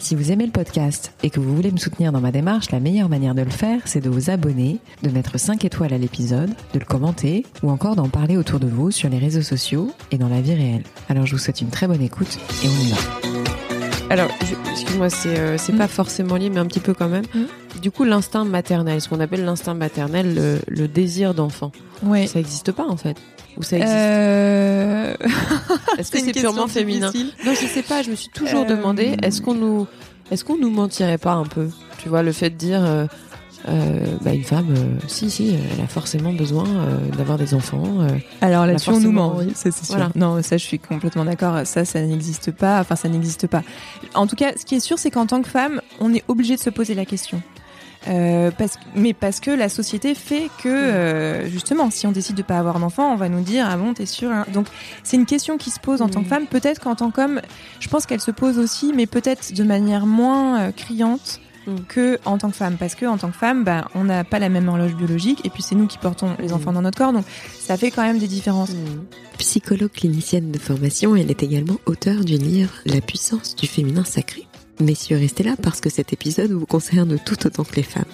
Si vous aimez le podcast et que vous voulez me soutenir dans ma démarche, la meilleure manière de le faire, c'est de vous abonner, de mettre 5 étoiles à l'épisode, de le commenter ou encore d'en parler autour de vous sur les réseaux sociaux et dans la vie réelle. Alors je vous souhaite une très bonne écoute et on y va. Alors, excuse-moi, c'est euh, pas forcément lié, mais un petit peu quand même. Du coup, l'instinct maternel, ce qu'on appelle l'instinct maternel, le, le désir d'enfant, Ouais. ça n'existe pas en fait? Ou ça existe? Euh... Est-ce que c'est purement féminin? difficile. Non, je sais pas. Je me suis toujours Euh, demandé est-ce qu'on nous, est-ce qu'on nous mentirait pas un peu? Tu vois, le fait de dire, euh, bah, une femme, euh, si, si, elle a forcément besoin euh, d'avoir des enfants. Alors là-dessus, on nous ment, oui, c'est sûr. Voilà. Non, ça je suis complètement d'accord. Ça, ça n'existe pas. Enfin, ça n'existe pas. En tout cas, ce qui est sûr, c'est qu'en tant que femme, on est obligé de se poser la question. Parce, mais parce que la société fait que euh, justement, si on décide de pas avoir d'enfant, on va nous dire ah bon t'es sûr. hein Donc c'est une question qui se pose en tant que Mhm. femme. Peut-être qu'en tant qu'homme, je pense qu'elle se pose aussi, mais peut-être de manière moins criante Mhm. que en tant que femme, parce que en tant que femme, bah, on n'a pas la même horloge biologique, et puis c'est nous qui portons les Mhm. enfants dans notre corps, donc ça fait quand même des différences. Psychologue clinicienne de formation, elle est également auteure du livre La puissance du féminin sacré. Messieurs, restez là parce que cet épisode vous concerne tout autant que les femmes.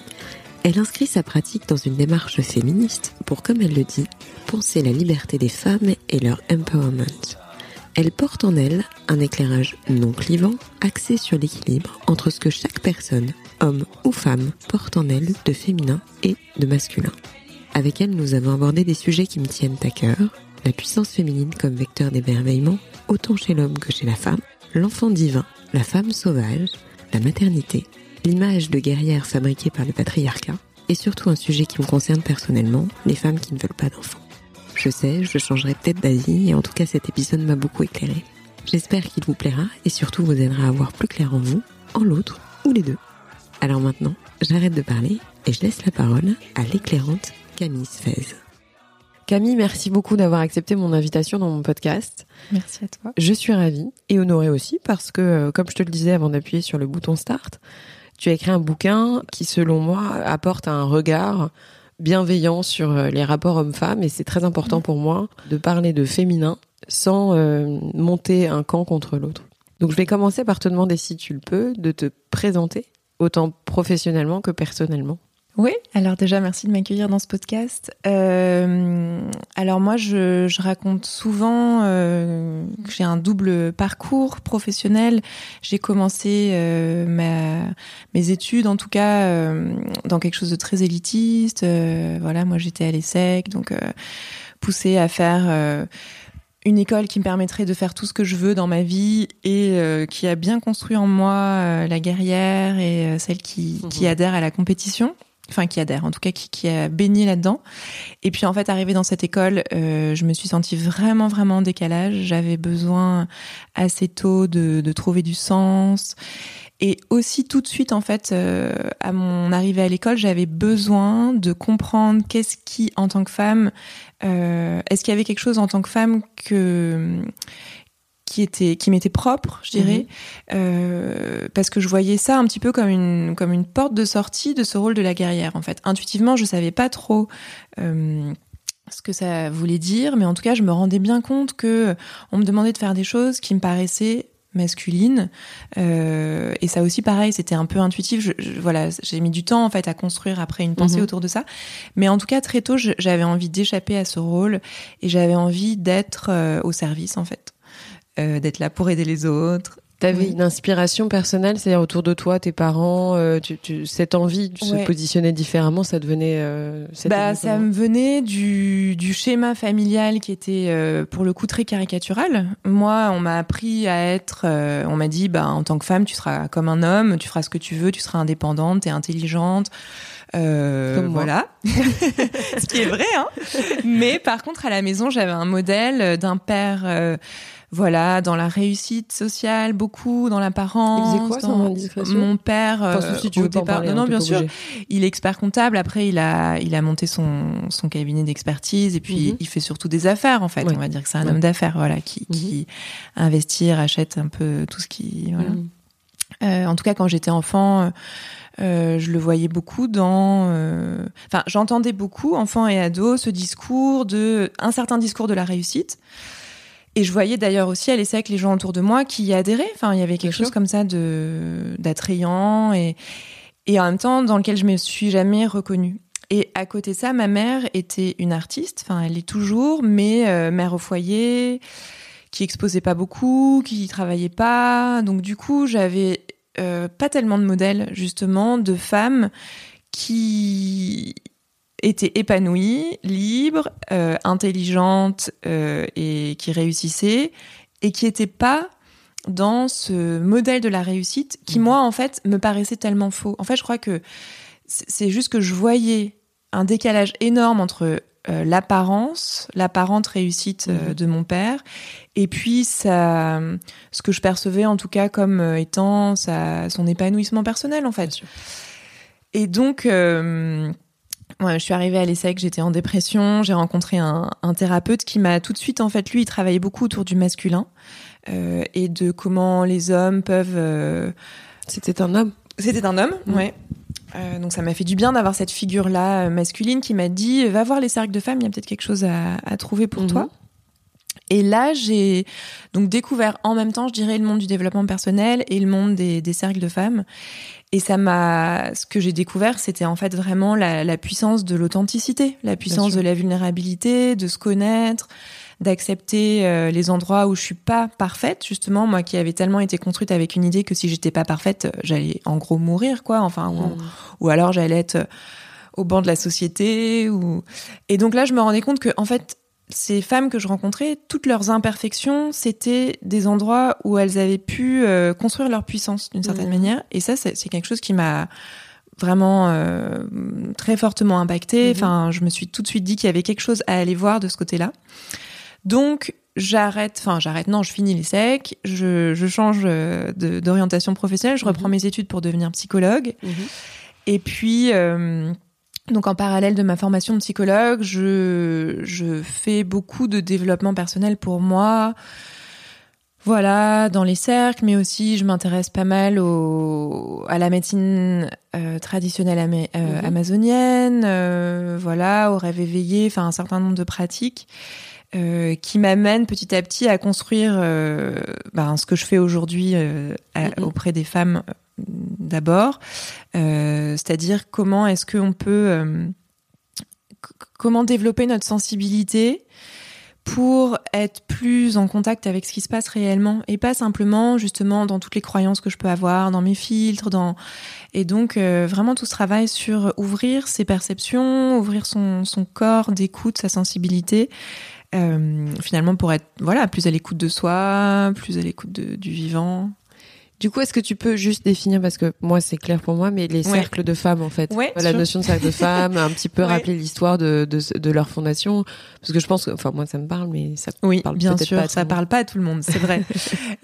Elle inscrit sa pratique dans une démarche féministe pour, comme elle le dit, penser la liberté des femmes et leur empowerment. Elle porte en elle un éclairage non clivant, axé sur l'équilibre entre ce que chaque personne, homme ou femme, porte en elle de féminin et de masculin. Avec elle, nous avons abordé des sujets qui me tiennent à cœur, la puissance féminine comme vecteur d'émerveillement, autant chez l'homme que chez la femme, l'enfant divin, la femme sauvage, la maternité, l'image de guerrière fabriquée par le patriarcat, et surtout un sujet qui me concerne personnellement, les femmes qui ne veulent pas d'enfants. Je sais, je changerai peut-être d'avis, et en tout cas cet épisode m'a beaucoup éclairé. J'espère qu'il vous plaira et surtout vous aidera à voir plus clair en vous, en l'autre ou les deux. Alors maintenant, j'arrête de parler et je laisse la parole à l'éclairante Camille Sfez. Camille, merci beaucoup d'avoir accepté mon invitation dans mon podcast. Merci à toi. Je suis ravie et honorée aussi parce que, euh, comme je te le disais avant d'appuyer sur le bouton start, tu as écrit un bouquin qui, selon moi, apporte un regard bienveillant sur euh, les rapports hommes-femmes et c'est très important pour moi de parler de féminin sans euh, monter un camp contre l'autre. Donc je vais commencer par te demander si tu le peux de te présenter autant professionnellement que personnellement. Oui, alors déjà merci de m'accueillir dans ce podcast. Euh, alors moi je, je raconte souvent euh, que j'ai un double parcours professionnel. J'ai commencé euh, ma, mes études en tout cas euh, dans quelque chose de très élitiste. Euh, voilà, moi j'étais à l'ESSEC, donc euh, poussée à faire une école qui me permettrait de faire tout ce que je veux dans ma vie et euh, qui a bien construit en moi euh, la guerrière et euh, celle qui, qui Mhm. adhère à la compétition. Enfin, qui adhère, en tout cas, qui, qui a baigné là-dedans. Et puis, en fait, arrivée dans cette école, je me suis sentie vraiment, vraiment en décalage. J'avais besoin assez tôt de, de trouver du sens. Et aussi, tout de suite, en fait, euh, à mon arrivée à l'école, j'avais besoin de comprendre qu'est-ce qui, en tant que femme, euh, est-ce qu'il y avait quelque chose en tant que femme que qui était qui m'était propre, je dirais, euh, parce que je voyais ça un petit peu comme une comme une porte de sortie de ce rôle de la guerrière. En fait, intuitivement, je savais pas trop. ce que ça voulait dire, mais en tout cas, je me rendais bien compte que on me demandait de faire des choses qui me paraissaient masculines. Euh, et ça aussi, pareil, c'était un peu intuitif. Je, je- voilà, j'ai mis du temps en fait à construire après une pensée Mhm. autour de ça. Mais en tout cas, très tôt, j'avais envie d'échapper à ce rôle et j'avais envie d'être euh, au service en fait, Euh, d'être là pour aider les autres. T'avais Oui. une inspiration personnelle, c'est-à-dire autour de toi, tes parents, euh, tu, tu- cette envie de se positionner différemment, ça devenait. Euh, Bah, ça me venait du, du schéma familial qui était euh, pour le coup très caricatural. Moi, on m'a appris à être, euh, on m'a dit, bah, en tant que femme, tu seras comme un homme, tu feras ce que tu veux, tu seras indépendante, t'es intelligente. Euh, Comme voilà, ce qui est vrai. Hein Mais par contre, à la maison, j'avais un modèle d'un père euh, voilà, dans la réussite sociale, beaucoup dans l'apparence. Il faisait quoi, dans... sans indiscrétion Mon père, Enfin, euh, si tu au veux départ, parler, non, bien sûr, obligé. il est expert comptable. Après, il a, il a monté son, son cabinet d'expertise et puis Mhm. il fait surtout des affaires, en fait. Ouais. On va dire que c'est un Ouais. homme d'affaires, voilà, qui, Mhm. qui investit, rachète un peu tout ce qui, voilà. Mhm. Euh, en tout cas, quand j'étais enfant, euh, euh, je le voyais beaucoup dans. euh, Enfin, j'entendais beaucoup, enfant et ado, ce discours de un certain discours de la réussite. Et je voyais d'ailleurs aussi à l'ESSEC les gens autour de moi qui y adhéraient. Enfin, il y avait quelque chose comme ça de d'attrayant et et en même temps dans lequel je me suis jamais reconnue. Et à côté de ça, ma mère était une artiste. Enfin, elle est toujours, mais euh, mère au foyer, qui exposait pas beaucoup, qui travaillait pas. Donc du coup, j'avais euh, pas tellement de modèles justement de femmes qui étaient épanouies, libres, euh, intelligentes euh, et qui réussissaient et qui étaient pas dans ce modèle de la réussite qui Mhm. moi en fait me paraissait tellement faux. En fait, je crois que c'est juste que je voyais un décalage énorme entre euh, l'apparence, l'apparente réussite euh, Mhm. de mon père, et puis ça, ce que je percevais en tout cas comme euh, étant sa, son épanouissement personnel en fait. Et donc, je suis arrivée à l'ESSEC, j'étais en dépression, j'ai rencontré un, un thérapeute qui m'a tout de suite, en fait, lui, il travaillait beaucoup autour du masculin euh, et de comment les hommes peuvent... euh, C'était un homme. C'était un homme, Mhm. ouais. Euh, donc ça m'a fait du bien d'avoir cette figure-là euh, masculine qui m'a dit va voir les cercles de femmes, il y a peut-être quelque chose à, à trouver pour Mhm. toi. Et là, j'ai donc découvert en même temps, je dirais, le monde du développement personnel et le monde des, des cercles de femmes. Et ça m'a, ce que j'ai découvert, c'était en fait vraiment la, la puissance de l'authenticité, la puissance de la vulnérabilité, de se connaître, d'accepter euh, les endroits où je suis pas parfaite. Justement, moi qui avais tellement été construite avec une idée que si j'étais pas parfaite, j'allais en gros mourir, quoi. Enfin, ou, Mhm. ou alors j'allais être euh, au banc de la société. Ou... Et donc là, je me rendais compte que, en fait, ces femmes que je rencontrais, toutes leurs imperfections, c'était des endroits où elles avaient pu euh, construire leur puissance d'une certaine Mhm. manière. Et ça, c'est quelque chose qui m'a vraiment euh, très fortement impacté. Mhm. Enfin, je me suis tout de suite dit qu'il y avait quelque chose à aller voir de ce côté-là. Donc, j'arrête, enfin, j'arrête, non, je finis les secs, je, je change euh, d'orientation professionnelle, je reprends Mhm. mes études pour devenir psychologue. Mhm. Et puis, euh, donc en parallèle de ma formation de psychologue, je, je fais beaucoup de développement personnel pour moi. Voilà, dans les cercles, mais aussi je m'intéresse pas mal au, à la médecine euh, traditionnelle ama- euh, Mhm. amazonienne, euh, voilà, au rêve éveillé, enfin un certain nombre de pratiques euh, qui m'amènent petit à petit à construire ben, ce que je fais aujourd'hui euh, Mhm. auprès des femmes d'abord, euh, c'est-à-dire comment est-ce qu'on peut euh, comment développer notre sensibilité pour être plus en contact avec ce qui se passe réellement et pas simplement justement dans toutes les croyances que je peux avoir, dans mes filtres, dans et donc euh, vraiment tout ce travail sur ouvrir ses perceptions, ouvrir son, son corps d'écoute, sa sensibilité, finalement pour être voilà plus à l'écoute de soi, plus à l'écoute du vivant. Du coup, est-ce que tu peux juste définir, parce que moi c'est clair pour moi, mais les Ouais. cercles de femmes en fait, Ouais, la notion de cercle de femmes, un petit peu Ouais. rappeler l'histoire de, de, de leur fondation, parce que je pense que, enfin moi ça me parle, mais ça Oui, parle bien sûr, pas à tout ça monde. parle pas à tout le monde, c'est vrai.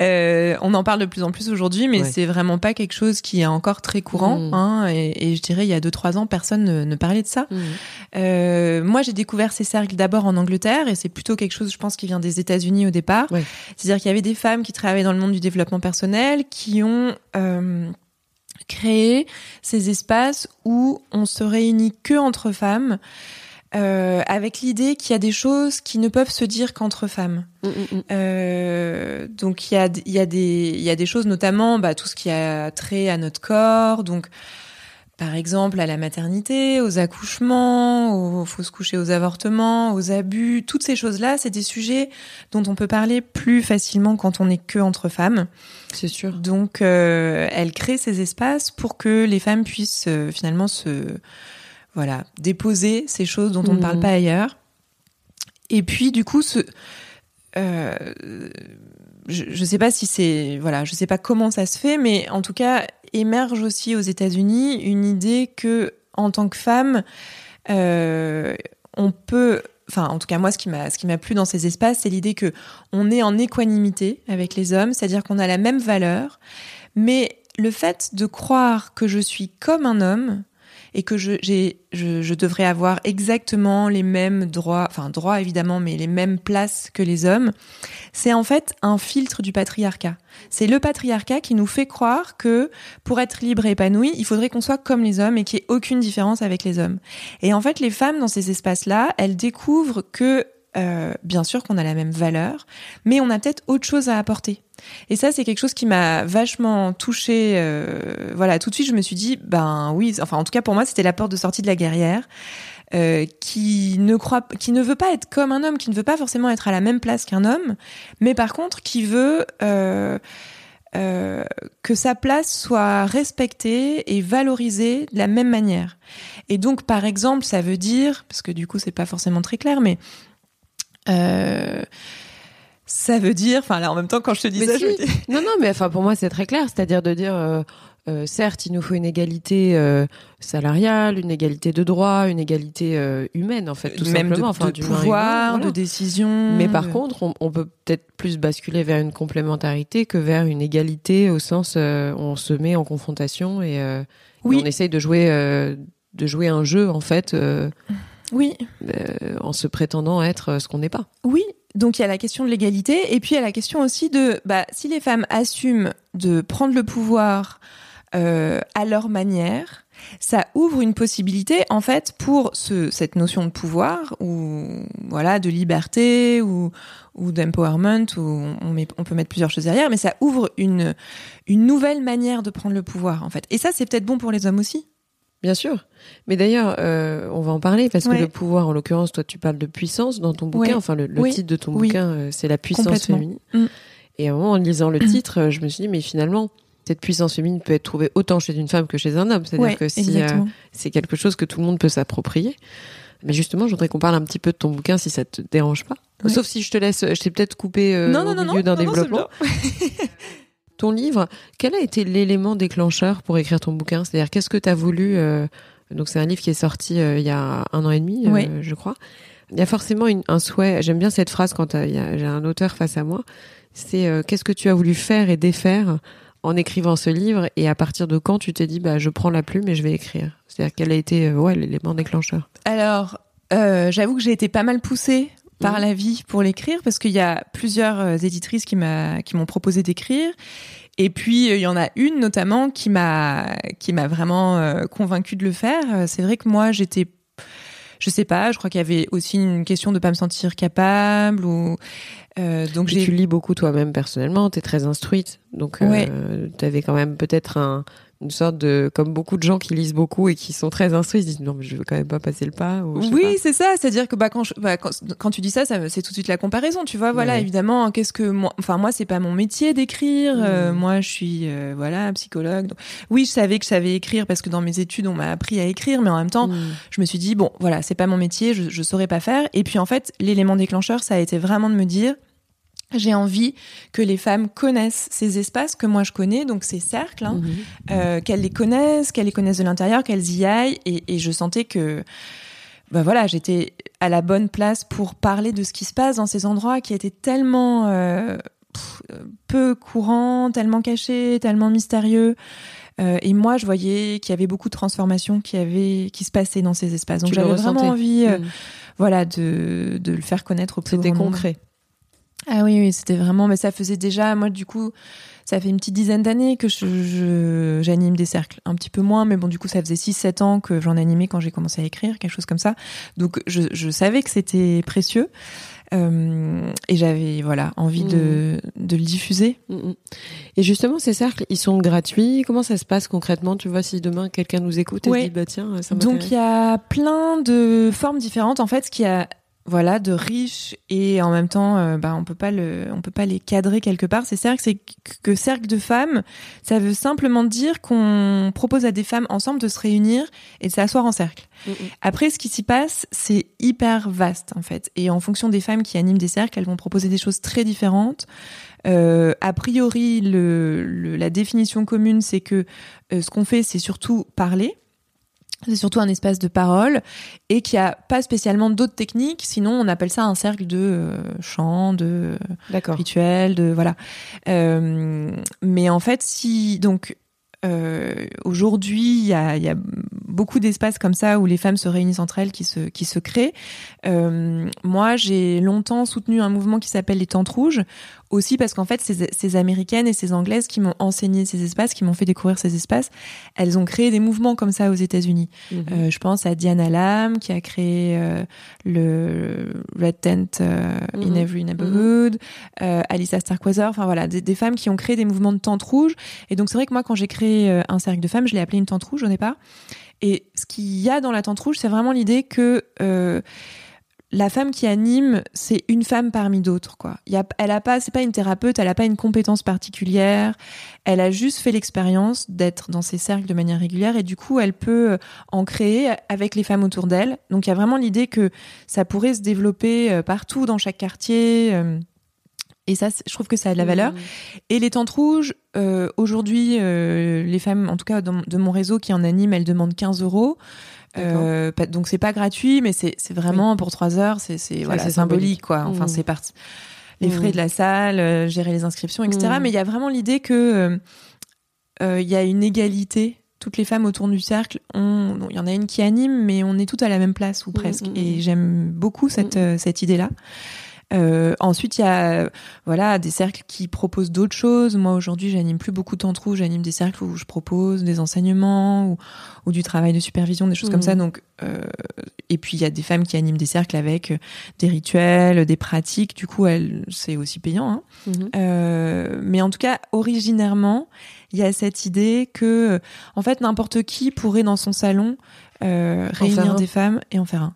Euh, on en parle de plus en plus aujourd'hui, mais c'est vraiment pas quelque chose qui est encore très courant. Mm. Hein, et, et je dirais, il y a deux trois ans, personne ne, ne parlait de ça. Mhm. Euh, moi, j'ai découvert ces cercles d'abord en Angleterre, et c'est plutôt quelque chose, je pense, qui vient des États-Unis au départ. Ouais. C'est-à-dire qu'il y avait des femmes qui travaillaient dans le monde du développement personnel, qui ont euh, créé ces espaces où on se réunit que entre femmes. euh, avec l'idée qu'il y a des choses qui ne peuvent se dire qu'entre femmes. Mhm, mhm. Euh, donc il y a, y, a des- y a des choses, notamment bah, tout ce qui a trait à notre corps, donc par exemple à la maternité, aux accouchements, aux fausses coucher, aux avortements, aux abus, toutes ces choses-là, c'est des sujets dont on peut parler plus facilement quand on n'est que entre femmes. C'est sûr. Donc euh, elle crée ces espaces pour que les femmes puissent euh, finalement se voilà déposer ces choses dont on ne parle Mhm. pas ailleurs. Et puis du coup ce euh, je, je sais pas si c'est voilà, je sais pas comment ça se fait, mais en tout cas émerge aussi aux États-Unis une idée que en tant que femme, euh, on peut enfin en tout cas moi ce qui m'a ce qui m'a plu dans ces espaces, c'est l'idée que on est en équanimité avec les hommes, c'est-à-dire qu'on a la même valeur, mais le fait de croire que je suis comme un homme et que je, je, je, devrais avoir exactement les mêmes droits, enfin droits évidemment, mais les mêmes places que les hommes, c'est en fait un filtre du patriarcat. C'est le patriarcat qui nous fait croire que pour être libre et épanoui, il faudrait qu'on soit comme les hommes et qu'il n'y ait aucune différence avec les hommes. Et en fait, les femmes dans ces espaces-là, elles découvrent que euh, bien sûr qu'on a la même valeur, mais on a peut-être autre chose à apporter. Et ça, c'est quelque chose qui m'a vachement touchée. Euh, voilà, tout de suite, je me suis dit, ben oui, enfin, en tout cas pour moi, c'était la porte de sortie de la guerrière. Euh, qui ne croit, qui ne veut pas être comme un homme, qui ne veut pas forcément être à la même place qu'un homme, mais par contre qui veut euh, euh, que sa place soit respectée et valorisée de la même manière. Et donc, par exemple, ça veut dire, parce que du coup, c'est pas forcément très clair, mais euh, ça veut dire, enfin là en même temps quand je te dis ça, je non non mais enfin pour moi c'est très clair, c'est-à-dire de dire euh, euh, certes il nous faut une égalité euh, salariale, une égalité de droit, une égalité humaine en fait tout même simplement, de, enfin de du pouvoir, de décision. Mais par contre on, on peut peut-être plus basculer vers une complémentarité que vers une égalité au sens euh, on se met en confrontation et, Oui. et on essaye de jouer de jouer un jeu en fait Oui, euh, en se prétendant être euh, ce qu'on n'est pas. oui. Donc il y a la question de l'égalité et puis il y a la question aussi de bah si les femmes assument de prendre le pouvoir euh, à leur manière, ça ouvre une possibilité en fait pour ce, cette notion de pouvoir ou voilà de liberté ou ou d'empowerment où on, met, on peut mettre plusieurs choses derrière, mais ça ouvre une une nouvelle manière de prendre le pouvoir en fait. Et ça c'est peut-être bon pour les hommes aussi. Bien sûr. Mais d'ailleurs, euh, on va en parler parce Ouais. que le pouvoir, en l'occurrence, toi, tu parles de puissance dans ton bouquin. Ouais. Enfin, le, le Oui. titre de ton Oui. bouquin, euh, c'est la puissance féminine. Mm. Et à un moment, en lisant le titre, euh, je me suis dit, mais finalement, cette puissance féminine peut être trouvée autant chez une femme que chez un homme. C'est-à-dire Ouais, que si euh, c'est quelque chose que tout le monde peut s'approprier. Mais justement, je voudrais qu'on parle un petit peu de ton bouquin si ça te dérange pas. Sauf si je te laisse, je t'ai peut-être coupé non, au non, milieu d'un développement. Ton livre, quel a été l'élément déclencheur pour écrire ton bouquin? C'est-à-dire, qu'est-ce que tu as voulu euh, Donc, c'est un livre qui est sorti euh, il y a un an et demi, euh, je crois. Il y a forcément une- un souhait. J'aime bien cette phrase quand j'ai un auteur face à moi. C'est qu'est-ce que tu as voulu faire et défaire en écrivant ce livre et à partir de quand tu t'es dit bah je prends la plume et je vais écrire? C'est-à-dire quel a été ouais l'élément déclencheur? Alors, j'avoue que j'ai été pas mal poussée par Mhm. la vie pour l'écrire parce qu'il y a plusieurs euh, éditrices qui m'a qui m'ont proposé d'écrire et puis euh, il y en a une notamment qui m'a qui m'a vraiment euh, convaincue de le faire. C'est vrai que moi j'étais je sais pas, je crois qu'il y avait aussi une question de pas me sentir capable ou euh, donc j'ai tu lis beaucoup toi-même personnellement, tu es très instruite. Donc Ouais. tu avais quand même peut-être un, une sorte de comme beaucoup de gens qui lisent beaucoup et qui sont très instruits, ils se disent non mais je veux quand même pas passer le pas ou Oui, c'est ça. C'est-à-dire que bah, quand, je- bah, quand, quand tu dis ça, c'est tout de suite la comparaison. Tu vois, voilà, Ouais. évidemment, qu'est-ce que moi, enfin moi, c'est pas mon métier d'écrire. euh, Mhm. moi, je suis euh, voilà psychologue. Donc, oui, je savais que je savais écrire parce que dans mes études, on m'a appris à écrire, mais en même temps, pas. Mm. je me suis dit bon, voilà, c'est pas mon métier, je, je saurais pas faire. Et puis en fait, l'élément déclencheur, ça a été vraiment de me dire. J'ai envie que les femmes connaissent ces espaces que moi je connais, donc ces cercles, hein, Mhm. euh, qu'elles les connaissent, qu'elles les connaissent de l'intérieur, qu'elles y aillent. Et, et je sentais que, bah voilà, j'étais à la bonne place pour parler de ce qui se passe dans ces endroits qui étaient tellement euh, pff, peu courants, tellement cachés, tellement mystérieux. Euh, et moi, je voyais qu'il y avait beaucoup de transformations qui avaient, qui se passaient dans ces espaces. Donc j'avais vraiment envie, Mm. voilà, de, de le faire connaître au plus C'était nombre. Ah oui, oui, c'était vraiment, mais ça faisait déjà, moi du coup, ça fait une petite dizaine d'années que je, je- j'anime des cercles, un petit peu moins, mais bon, du coup, ça faisait 6-7 ans que j'en animais quand j'ai commencé à écrire, quelque chose comme ça. Donc, je, je savais que c'était précieux euh, et j'avais, voilà, envie de, de le diffuser. Mm, mm. Et justement, ces cercles, ils sont gratuits. Comment ça se passe concrètement? Tu vois, si demain quelqu'un nous écoute et Ouais. se dit bah tiens, ça Donc, il y a plein de formes différentes, en fait, ce qui a voilà de riches et en même temps euh, bah on peut pas le on peut pas les cadrer quelque part. Ces cercles c'est que- cercle de femmes. Ça veut simplement dire qu'on propose à des femmes ensemble de se réunir et de s'asseoir en cercle. Mm, mm. après ce qui s'y passe c'est hyper vaste en fait. Et en fonction des femmes qui animent des cercles elles vont proposer des choses très différentes. Euh, a priori le, le- la définition commune c'est que euh, ce qu'on fait c'est surtout parler C'est surtout un espace de parole et qui a pas spécialement d'autres techniques. Sinon, on appelle ça un cercle de euh, chant, de rituel, de voilà. Euh, mais en fait, si donc euh, aujourd'hui, il y a, il y a beaucoup d'espaces comme ça où les femmes se réunissent entre elles, qui se qui se créent. Euh, moi, j'ai longtemps soutenu un mouvement qui s'appelle les Tentes Rouges, aussi parce qu'en fait, ces, ces américaines et ces anglaises qui m'ont enseigné ces espaces, qui m'ont fait découvrir ces espaces, elles ont créé des mouvements comme ça aux États-Unis. Mhm. Euh, je pense à Diana Lam qui a créé euh, le Red Tent euh, in Mhm. Every Neighborhood, euh, Alissa Starkweather, enfin voilà, des, des femmes qui ont créé des mouvements de tente rouge. Et donc c'est vrai que moi quand j'ai créé un cercle de femmes, je l'ai appelé une tente rouge au départ. Et ce qu'il y a dans la tente rouge, c'est vraiment l'idée que la femme qui anime, c'est une femme parmi d'autres, quoi. Y a, elle a pas, c'est pas une thérapeute, elle a pas une compétence particulière. Elle a juste fait l'expérience d'être dans ces cercles de manière régulière et du coup, elle peut euh, en créer avec les femmes autour d'elle. Donc, il y a vraiment l'idée que ça pourrait se développer euh, partout dans chaque quartier. euh, et ça, je trouve que ça a de la valeur. Mhm. Et les tentes rouges, euh, aujourd'hui, euh, les femmes, en tout cas dans- de mon réseau qui en animent, elles demandent 15 euros. Euh, pas- donc c'est pas gratuit, mais c'est vraiment pour trois heures, c'est c'est voilà, c'est symbolique, quoi. Enfin Mmh. c'est parti. Les frais Mmh. de la salle, euh, gérer les inscriptions, etc. Mmh. Mais il y a vraiment l'idée que euh, euh, il y a une égalité. Toutes les femmes autour du cercle, il y en a une qui anime, mais on est toutes à la même place ou Mmh, presque. mmh, Et mmh. j'aime beaucoup cette Mmh. cette idée-là. Euh, ensuite, il y a voilà des cercles qui proposent d'autres choses. Moi aujourd'hui, j'anime plus beaucoup de temps trou. J'anime des cercles où je propose des enseignements ou, ou du travail de supervision, des choses comme Mhm. ça. Donc, euh, et puis il y a des femmes qui animent des cercles avec des rituels, des pratiques. Du coup, c'est aussi payant. Hein. Mhm. Euh, mais en tout cas, originairement, il y a cette idée que, en fait, n'importe qui pourrait dans son salon réunir un. des femmes et en faire un,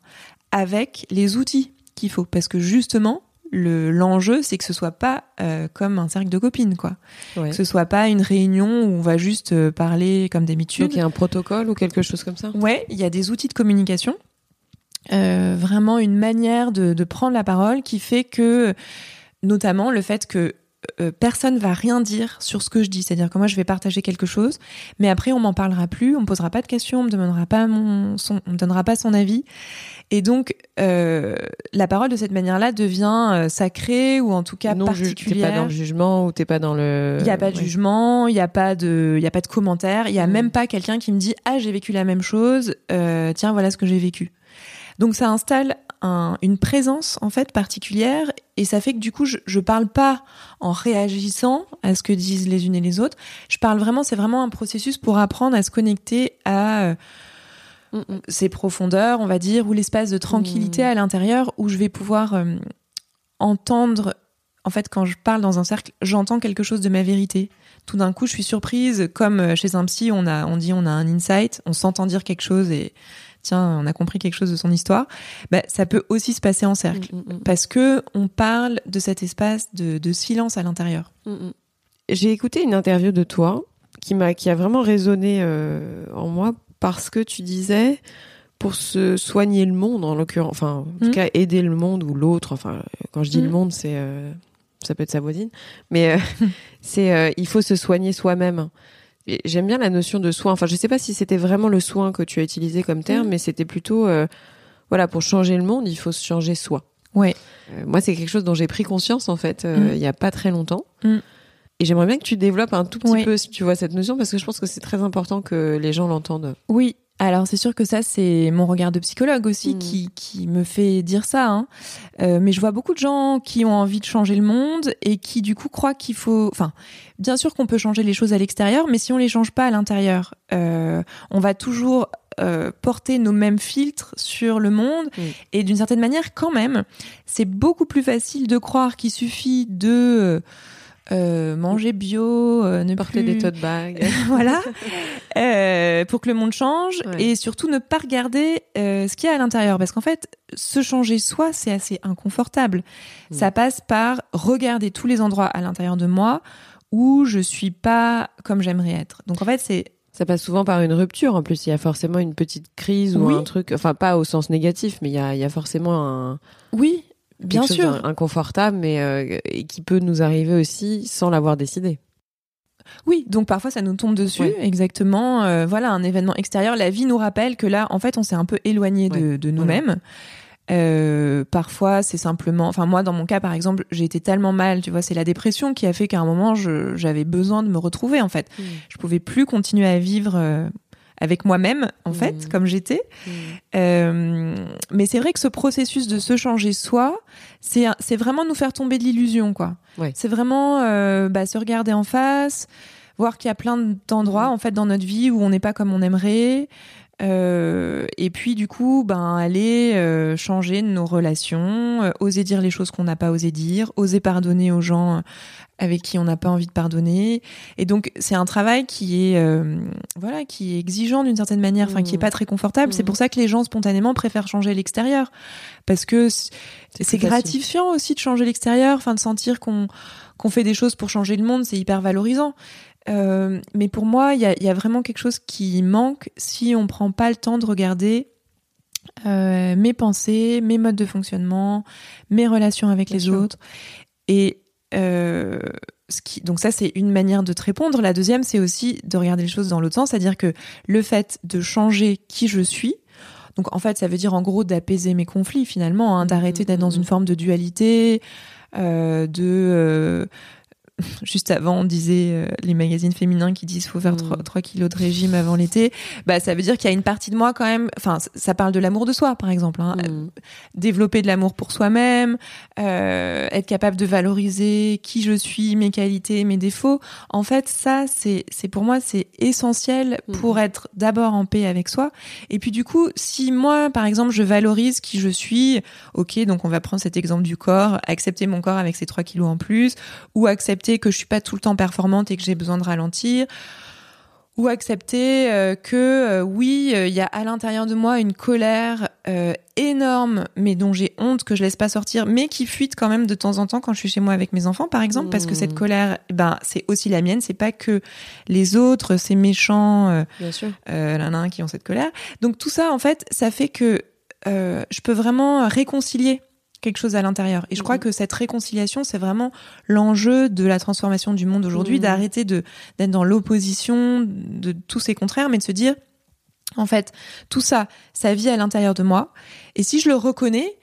avec les outils qu'il faut, parce que justement, le l'enjeu, c'est que ce soit pas euh, comme un cercle de copines, quoi. Ouais. Que ce soit pas une réunion où on va juste euh, parler comme d'habitude. Donc il y a un protocole ou quelque chose comme ça? Ouais, il y a des outils de communication. Euh, vraiment une manière de, de prendre la parole qui fait que, notamment le fait que personne va rien dire sur ce que je dis. C'est-à-dire que moi, je vais partager quelque chose, mais après, on m'en parlera plus, on me posera pas de questions, on me demandera pas mon, son, on me donnera pas son avis. Et donc, euh, la parole de cette manière-là devient euh, sacrée ou en tout cas non, ju- t'es particulière. pas dans le jugement ou t'es pas dans le. Il n'y a pas de Ouais. jugement, il n'y a pas de, il y a pas de commentaire, il y a Mm. même pas quelqu'un qui me dit ah j'ai vécu la même chose, euh, tiens voilà ce que j'ai vécu. Donc ça installe un- une présence en fait particulière et ça fait que du coup je, je parle pas en réagissant à ce que disent les unes et les autres. Je parle vraiment, c'est vraiment un processus pour apprendre à se connecter à euh, Mm, mm. ces profondeurs, on va dire, ou l'espace de tranquillité Mm. à l'intérieur où je vais pouvoir euh, entendre. En fait, quand je parle dans un cercle, j'entends quelque chose de ma vérité. Tout d'un coup, je suis surprise, comme euh, chez un psy, on a, on dit, on a un insight, on s'entend dire quelque chose et tiens, on a compris quelque chose de son histoire. Bah, ça peut aussi se passer en cercle Mm, mm, mm. parce que on parle de cet espace de, de silence à l'intérieur. J'ai écouté une interview de toi qui m'a qui a vraiment résonné euh, en moi parce que tu disais pour se soigner le monde en l'occurrence enfin en tout Mm. cas aider le monde ou l'autre enfin quand je dis le Mm. monde c'est euh, ça peut être sa voisine mais euh, c'est euh, il faut se soigner soi-même j'aime bien la notion de soin enfin je sais pas si c'était vraiment le soin que tu as utilisé comme terme mais c'était plutôt voilà pour changer le monde il faut se changer soi Ouais. moi, c'est quelque chose dont j'ai pris conscience en fait il y a pas très longtemps. Et j'aimerais bien que tu développes un tout petit Oui. peu, si tu vois, cette notion, parce que je pense que c'est très important que les gens l'entendent. Oui. Alors c'est sûr que ça c'est mon regard de psychologue aussi Mm. qui, qui me fait dire ça. Hein. Euh, mais je vois beaucoup de gens qui ont envie de changer le monde et qui du coup croient qu'il faut. Enfin, bien sûr qu'on peut changer les choses à l'extérieur, mais si on les change pas à l'intérieur, euh, on va toujours euh, porter nos mêmes filtres sur le monde. Mm. Et d'une certaine manière, quand même, c'est beaucoup plus facile de croire qu'il suffit de euh, manger bio, euh, ne Porter plus des tote bags. voilà, euh, pour que le monde change Ouais. et surtout ne pas regarder euh, ce qu'il y a à l'intérieur. Parce qu'en fait, se changer soi, c'est assez inconfortable. Mm. Ça passe par regarder tous les endroits à l'intérieur de moi où je suis pas comme j'aimerais être. Donc en fait, c'est Ça passe souvent par une rupture. En plus, il y a forcément une petite crise ou Oui. un truc, enfin pas au sens négatif, mais il y a, il y a forcément un oui, bien chose sûr. inconfortable, mais euh, et qui peut nous arriver aussi sans l'avoir décidé. Oui, donc parfois ça nous tombe dessus, Ouais. exactement. euh, voilà, un événement extérieur. La vie nous rappelle que là, en fait, on s'est un peu éloigné de, Ouais, de nous-mêmes. Euh, parfois, c'est simplement. Enfin, moi, dans mon cas, par exemple, j'ai été tellement mal. Tu vois, c'est la dépression qui a fait qu'à un moment, j'avais besoin de me retrouver. En fait, je pouvais plus continuer à vivre avec moi-même, en fait, Mhm. comme j'étais. Euh, mais c'est vrai que ce processus de se changer soi, c'est vraiment nous faire tomber de l'illusion, quoi. Ouais. C'est vraiment euh, bah, se regarder en face, voir qu'il y a plein d'endroits en fait dans notre vie où on n'est pas comme on aimerait. Euh, et puis du coup, ben aller euh, changer nos relations, euh, oser dire les choses qu'on n'a pas osé dire, oser pardonner aux gens avec qui on n'a pas envie de pardonner. Et donc c'est un travail qui est euh, voilà qui est exigeant d'une certaine manière, enfin qui est Mhm. pas très confortable. C'est Mhm. pour ça que les gens spontanément préfèrent changer l'extérieur parce que C'est gratifiant aussi de changer l'extérieur, enfin de sentir qu'on qu'on fait des choses pour changer le monde, c'est hyper valorisant. Euh, mais pour moi, il y a, il y a vraiment quelque chose qui manque si on prend pas le temps de regarder euh, mes pensées, mes modes de fonctionnement, mes relations avec Bien les sûr. autres. Et euh, ce qui, donc ça, c'est une manière de te répondre. La deuxième, c'est aussi de regarder les choses dans l'autre sens, c'est-à-dire que le fait de changer qui je suis, donc en fait, ça veut dire en gros d'apaiser mes conflits finalement, hein, d'arrêter d'être dans Mhm. une forme de dualité, euh, de juste avant on disait euh, les magazines féminins qui disent faut faire Mhm. 3, kilos de régime avant l'été, bah ça veut dire qu'il y a une partie de moi quand même, enfin ça parle de l'amour de soi par exemple, hein, Mhm. développer de l'amour pour soi-même, euh, être capable de valoriser qui je suis, mes qualités, mes défauts. En fait, ça, c'est, c'est pour moi, c'est essentiel pour Mhm. être d'abord en paix avec soi. Et puis du coup, si moi, par exemple, je valorise qui je suis, ok, donc on va prendre cet exemple du corps, accepter mon corps avec ses 3 kilos en plus, ou accepter que je suis pas tout le temps performante et que j'ai besoin de ralentir ou accepter euh, que euh, oui, euh, il y a à l'intérieur de moi une colère énorme, mais dont j'ai honte que je laisse pas sortir, mais qui fuite quand même de temps en temps quand je suis chez moi avec mes enfants, par exemple, parce que cette Mmh. colère, ben c'est aussi la mienne, c'est pas que les autres, ces méchants, Bien sûr. qui ont cette colère. Donc tout ça, en fait, ça fait que je peux vraiment réconcilier quelque chose à l'intérieur. Et je crois Mhm. que cette réconciliation, c'est vraiment l'enjeu de la transformation du monde aujourd'hui, Mhm. d'arrêter de d'être dans l'opposition de tous ces contraires, mais de se dire, en fait, tout ça, ça vit à l'intérieur de moi. Et si je le reconnais,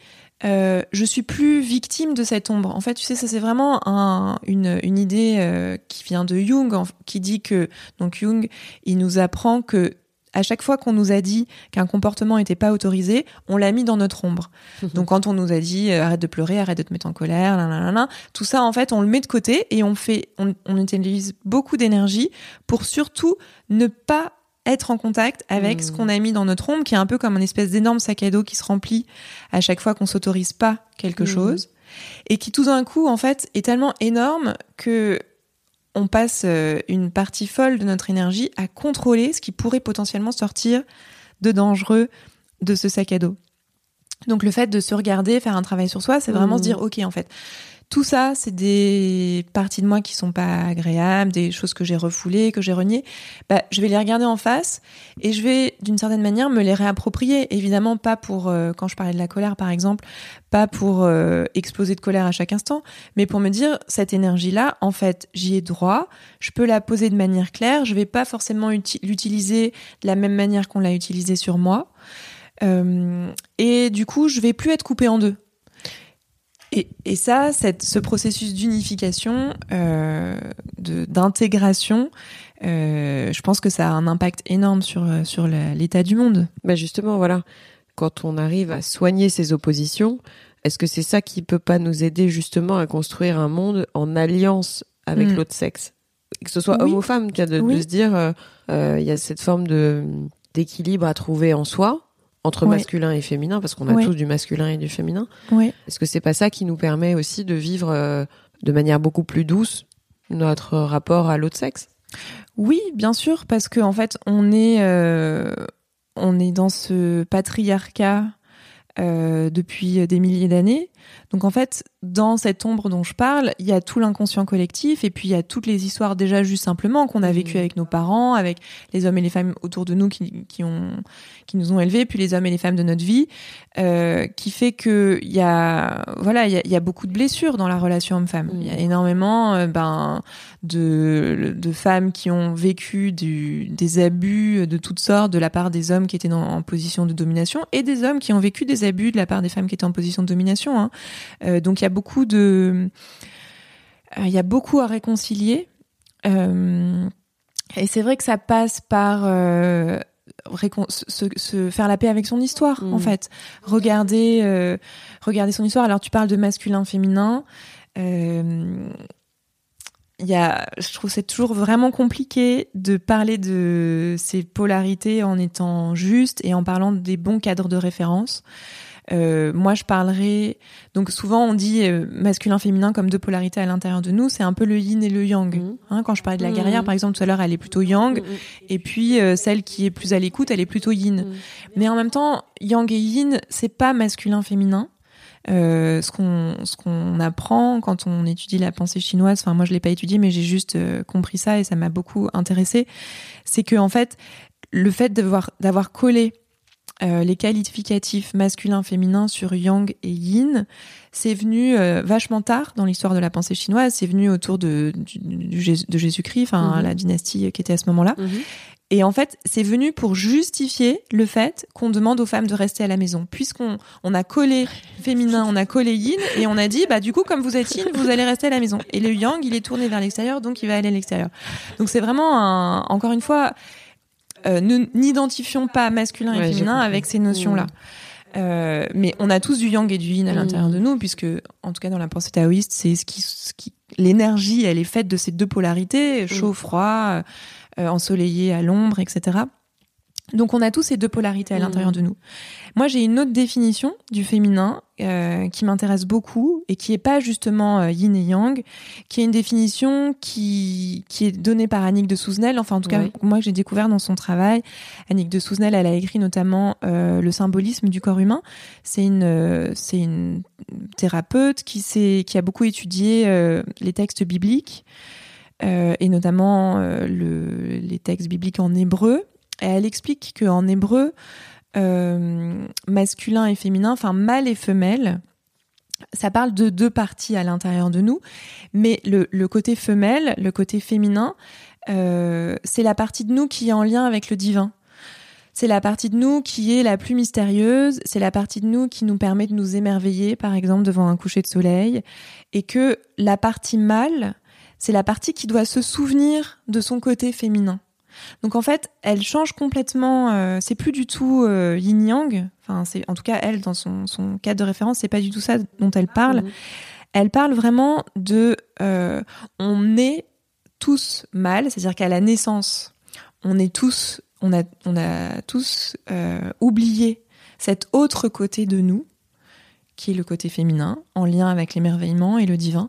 euh, je suis plus victime de cette ombre. En fait, tu sais, ça c'est vraiment un- une, une idée euh, qui vient de Jung, qui dit que donc Jung, il nous apprend que à chaque fois qu'on nous a dit qu'un comportement n'était pas autorisé, on l'a mis dans notre ombre. Donc quand on nous a dit euh, arrête de pleurer, arrête de te mettre en colère, nan, tout ça en fait on le met de côté et on fait, on, on utilise beaucoup d'énergie pour surtout ne pas être en contact avec Mmh. ce qu'on a mis dans notre ombre, qui est un peu comme une espèce d'énorme sac à dos qui se remplit à chaque fois qu'on s'autorise pas quelque Mmh. chose et qui tout d'un coup en fait est tellement énorme que on passe euh, une partie folle de notre énergie à contrôler ce qui pourrait potentiellement sortir de dangereux de ce sac à dos. Donc le fait de se regarder, faire un travail sur soi, c'est vraiment se dire ok en fait, tout ça c'est des parties de moi qui sont pas agréables, des choses que j'ai refoulées, que j'ai reniées. Bah, je vais les regarder en face et je vais d'une certaine manière me les réapproprier. Évidemment pas pour euh, quand je parlais de la colère par exemple, pas pour euh, exploser de colère à chaque instant, mais pour me dire cette énergie là, en fait j'y ai droit, je peux la poser de manière claire, je vais pas forcément uti- l'utiliser de la même manière qu'on l'a utilisé sur moi. Euh, et du coup, je vais plus être coupée en deux. Et, et ça, cette, ce processus d'unification, euh, de- d'intégration, euh, je pense que ça a un impact énorme sur, euh, sur l'état du monde. Bah justement, voilà. Quand on arrive à soigner ces oppositions, est-ce que c'est ça qui peut pas nous aider justement à construire un monde en alliance avec Mm. l'autre sexe? Que ce soit Oui. homme ou femme, de, de Oui. se dire, euh, il y a cette forme de d'équilibre à trouver en soi entre Ouais. masculin et féminin, parce qu'on a Ouais. tous du masculin et du féminin. Ouais. Est-ce que c'est pas ça qui nous permet aussi de vivre euh, de manière beaucoup plus douce notre rapport à l'autre sexe? Oui, bien sûr, parce que en fait, on est, euh, on est dans ce patriarcat euh, depuis des milliers d'années Donc en fait, dans cette ombre dont je parle, il y a tout l'inconscient collectif et puis il y a toutes les histoires déjà juste simplement qu'on a vécues avec nos parents, avec les hommes et les femmes autour de nous qui, qui ont qui nous ont élevés, puis les hommes et les femmes de notre vie, euh, qui fait que il y a voilà il y a, y a, beaucoup de blessures dans la relation homme-femme. Il y a énormément euh, ben de de femmes qui ont vécu du, des abus de toutes sortes de la part des hommes qui étaient dans, en position de domination et des hommes qui ont vécu des abus de la part des femmes qui étaient en position de domination. Hein. Euh, donc il y a beaucoup de, euh, il y a beaucoup à réconcilier. Euh, et c'est vrai que ça passe par se, se, faire la paix avec son histoire, en mmh. fait. Regarder, euh, regarder son histoire. Alors tu parles de masculin, féminin. Euh, il y a, je trouve c'est toujours vraiment compliqué de parler de ces polarités en étant juste et en parlant des bons cadres de référence. Euh, moi, je parlerai. Donc, souvent, on dit euh, masculin-féminin comme deux polarités à l'intérieur de nous. C'est un peu le yin et le yang. Mmh. Hein, quand je parlais de la mmh. guerrière, par exemple, tout à l'heure, elle est plutôt yang. Mmh. Et puis, euh, celle qui est plus à l'écoute, elle est plutôt yin. Mais en même temps, yang et yin, c'est pas masculin-féminin. Euh, ce qu'on ce qu'on apprend quand on étudie la pensée chinoise. Enfin, moi, je l'ai pas étudié, mais j'ai juste euh, compris ça et ça m'a beaucoup intéressé. C'est que en fait, le fait d'avoir d'avoir collé euh, les qualificatifs masculin, féminin sur yang et yin, c'est venu euh, vachement tard dans l'histoire de la pensée chinoise. C'est venu autour de, de Jésus-Christ, enfin mhm. la dynastie qui était à ce moment-là. Mhm. Et en fait, c'est venu pour justifier le fait qu'on demande aux femmes de rester à la maison, puisqu'on on a collé féminin, on a collé yin, et on a dit, bah du coup, comme vous êtes yin, vous allez rester à la maison. Et le yang, il est tourné vers l'extérieur, donc il va aller à l'extérieur. Donc c'est vraiment un, encore une fois, euh, n'identifions pas masculin et féminin avec ces notions-là. Euh, mais on a tous du yang et du yin à mmh. l'intérieur de nous, puisque, en tout cas, dans la pensée taoïste, c'est ce qui, ce qui l'énergie, elle est faite de ces deux polarités, mmh. chaud, froid, euh, ensoleillé à l'ombre, etc. Donc on a tous ces deux polarités à l'intérieur mmh. de nous. Moi j'ai une autre définition du féminin euh, qui m'intéresse beaucoup et qui est pas justement euh, yin et yang, qui est une définition qui qui est donnée par Annick de Souzenel. Enfin en tout cas moi j'ai découvert dans son travail. Annick de Souzenel elle a écrit notamment euh, le symbolisme du corps humain. C'est une c'est une thérapeute qui s'est qui a beaucoup étudié les textes bibliques. et notamment le, les textes bibliques en hébreu et elle explique qu'en hébreu, euh, masculin et féminin, enfin mâle et femelle, ça parle de deux parties à l'intérieur de nous, mais le, côté femelle, le côté féminin, euh, c'est la partie de nous qui est en lien avec le divin. C'est la partie de nous qui est la plus mystérieuse, c'est la partie de nous qui nous permet de nous émerveiller, par exemple, devant un coucher de soleil, et que la partie mâle, c'est la partie qui doit se souvenir de son côté féminin. Donc en fait, elle change complètement. Euh, c'est plus du tout euh, yin yang. Enfin, c'est en tout cas elle dans son, son cadre de référence, c'est pas du tout ça dont elle parle. Mhm. Elle parle vraiment de euh, on est tous mâles, c'est-à-dire qu'à la naissance, on est tous, on a, on a tous oublié cet autre côté de nous qui est le côté féminin, en lien avec l'émerveillement et le divin.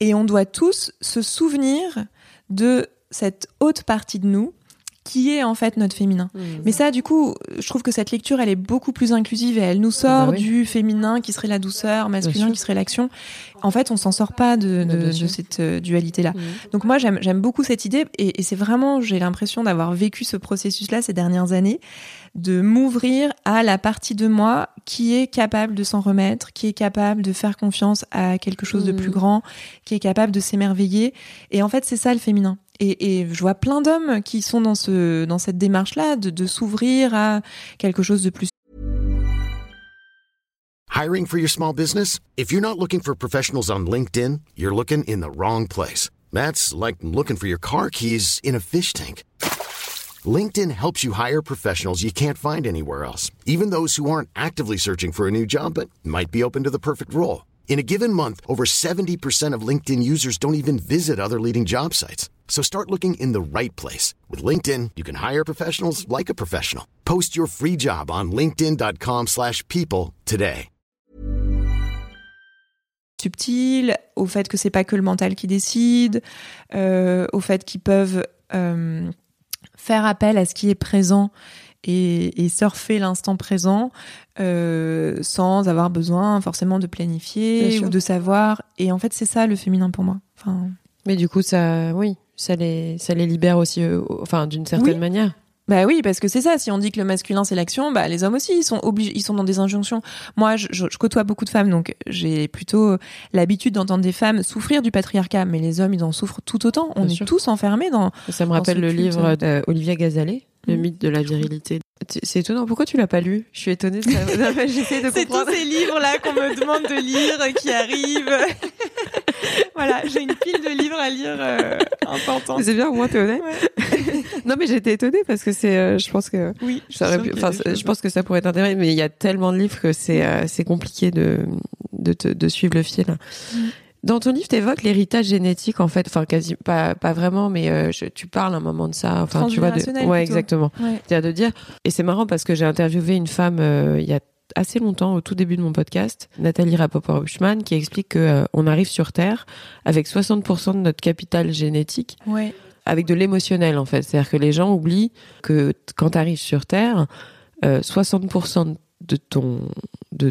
Et on doit tous se souvenir de cette haute partie de nous qui est en fait notre féminin. Mmh. Mais ça, du coup, je trouve que cette lecture, elle est beaucoup plus inclusive et elle nous sort bah du féminin qui serait la douceur, masculin qui serait l'action. En fait, on s'en sort pas de, de, de cette euh, dualité-là. Mmh. Donc moi, j'aime beaucoup cette idée et, et c'est vraiment, j'ai l'impression d'avoir vécu ce processus-là ces dernières années, de m'ouvrir à la partie de moi qui est capable de s'en remettre, qui est capable de faire confiance à quelque chose de plus mmh. grand, qui est capable de s'émerveiller. Et en fait, c'est ça le féminin. Et, et, je vois plein d'hommes qui sont dans ce dans cette démarche là de, de s'ouvrir à quelque chose de plus. Hiring for your small business? If you're not looking for professionals on LinkedIn, you're looking in the wrong place. That's like looking for your car keys in a fish tank. LinkedIn helps you hire professionals you can't find anywhere else, even those who aren't actively searching for a new job but might be open to the perfect role. In a given month, over 70% of LinkedIn users don't even visit other leading job sites. So start looking in the right place. With LinkedIn, you can hire professionals like a professional. Post your free job on linkedin.com slash people today. Subtil, au fait que c'est pas que le mental qui décide, euh, au fait qu'ils peuvent euh, faire appel à ce qui est présent et, et surfer l'instant présent euh, sans avoir besoin forcément de planifier ou de savoir. Et en fait, c'est ça le féminin pour moi. Enfin, Mais du coup, ça, oui, ça les, ça les libère aussi, euh, enfin, d'une certaine Oui. manière. Bah oui, parce que c'est ça. Si on dit que le masculin c'est l'action, bah les hommes aussi, ils sont obligés, ils sont dans des injonctions. Moi, je, je- je côtoie beaucoup de femmes, donc j'ai plutôt l'habitude d'entendre des femmes souffrir du patriarcat, mais les hommes, ils en souffrent tout autant. On Bien est sûr. tous enfermés dans. Ça me rappelle le culte. livre d'Olivia Gazalet, Le Mhm. mythe de la virilité. C'est- étonnant. Pourquoi tu l'as pas lu? Je suis étonnée. de ça- J'essaie de C'est tous ces livres là qu'on me demande de lire qui arrivent. voilà, j'ai une pile de livres à lire euh, importants. C'est bien, au moins t'es honnête. Ouais. non, mais j'étais étonnée parce que c'est, euh, je pense que Oui, ça aurait pu, enfin, je pense que ça pourrait t'intéresser, mais il y a tellement de livres que c'est, euh, c'est compliqué de, de, te- de suivre le fil. Mm. Dans ton livre, tu évoques l'héritage génétique, en fait, enfin, quasi, pas, pas vraiment, mais euh, je- tu parles un moment de ça, enfin, tu vois, de, ouais, plutôt. exactement. Ouais. C'est-à-dire de dire, et c'est marrant parce que j'ai interviewé une femme euh, il y a assez longtemps, au tout début de mon podcast, Nathalie Rapoport-Huchman, qui explique que euh, on arrive sur Terre avec 60% de notre capital génétique, Ouais. avec de l'émotionnel en fait. C'est-à-dire que les gens oublient que quand tu arrives sur Terre, euh, 60% de ton de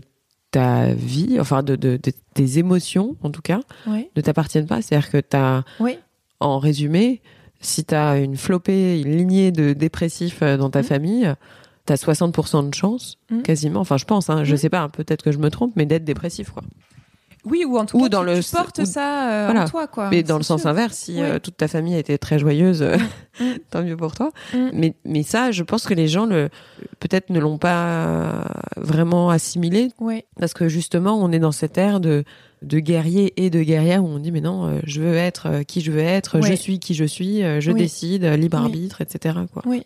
ta vie, enfin de, de, de tes émotions en tout cas, ne t'appartiennent pas. C'est-à-dire que tu as Oui. en résumé, si tu as une flopée, une lignée de dépressifs euh, dans ta Mm. famille, tu as 60% de chance, Mm. quasiment. Enfin, je pense, hein, je Mm. sais pas, hein, peut-être que je me trompe, mais d'être dépressif, quoi. Oui, ou en tout Ou cas, dans tu, le- tu portes ou- ça euh, voilà. en toi, quoi. mais dans le sens inverse, si euh, toute ta famille était très joyeuse, euh, Mm. tant mieux pour toi. Mm. Mais, mais ça, je pense que les gens, le, peut-être ne l'ont pas vraiment assimilé, Ouais. parce que justement, on est dans cette ère de de guerrier et de guerrière où on dit mais non euh, je veux être qui je veux être je suis qui je suis je Oui. décide libre Oui. arbitre etc quoi Oui.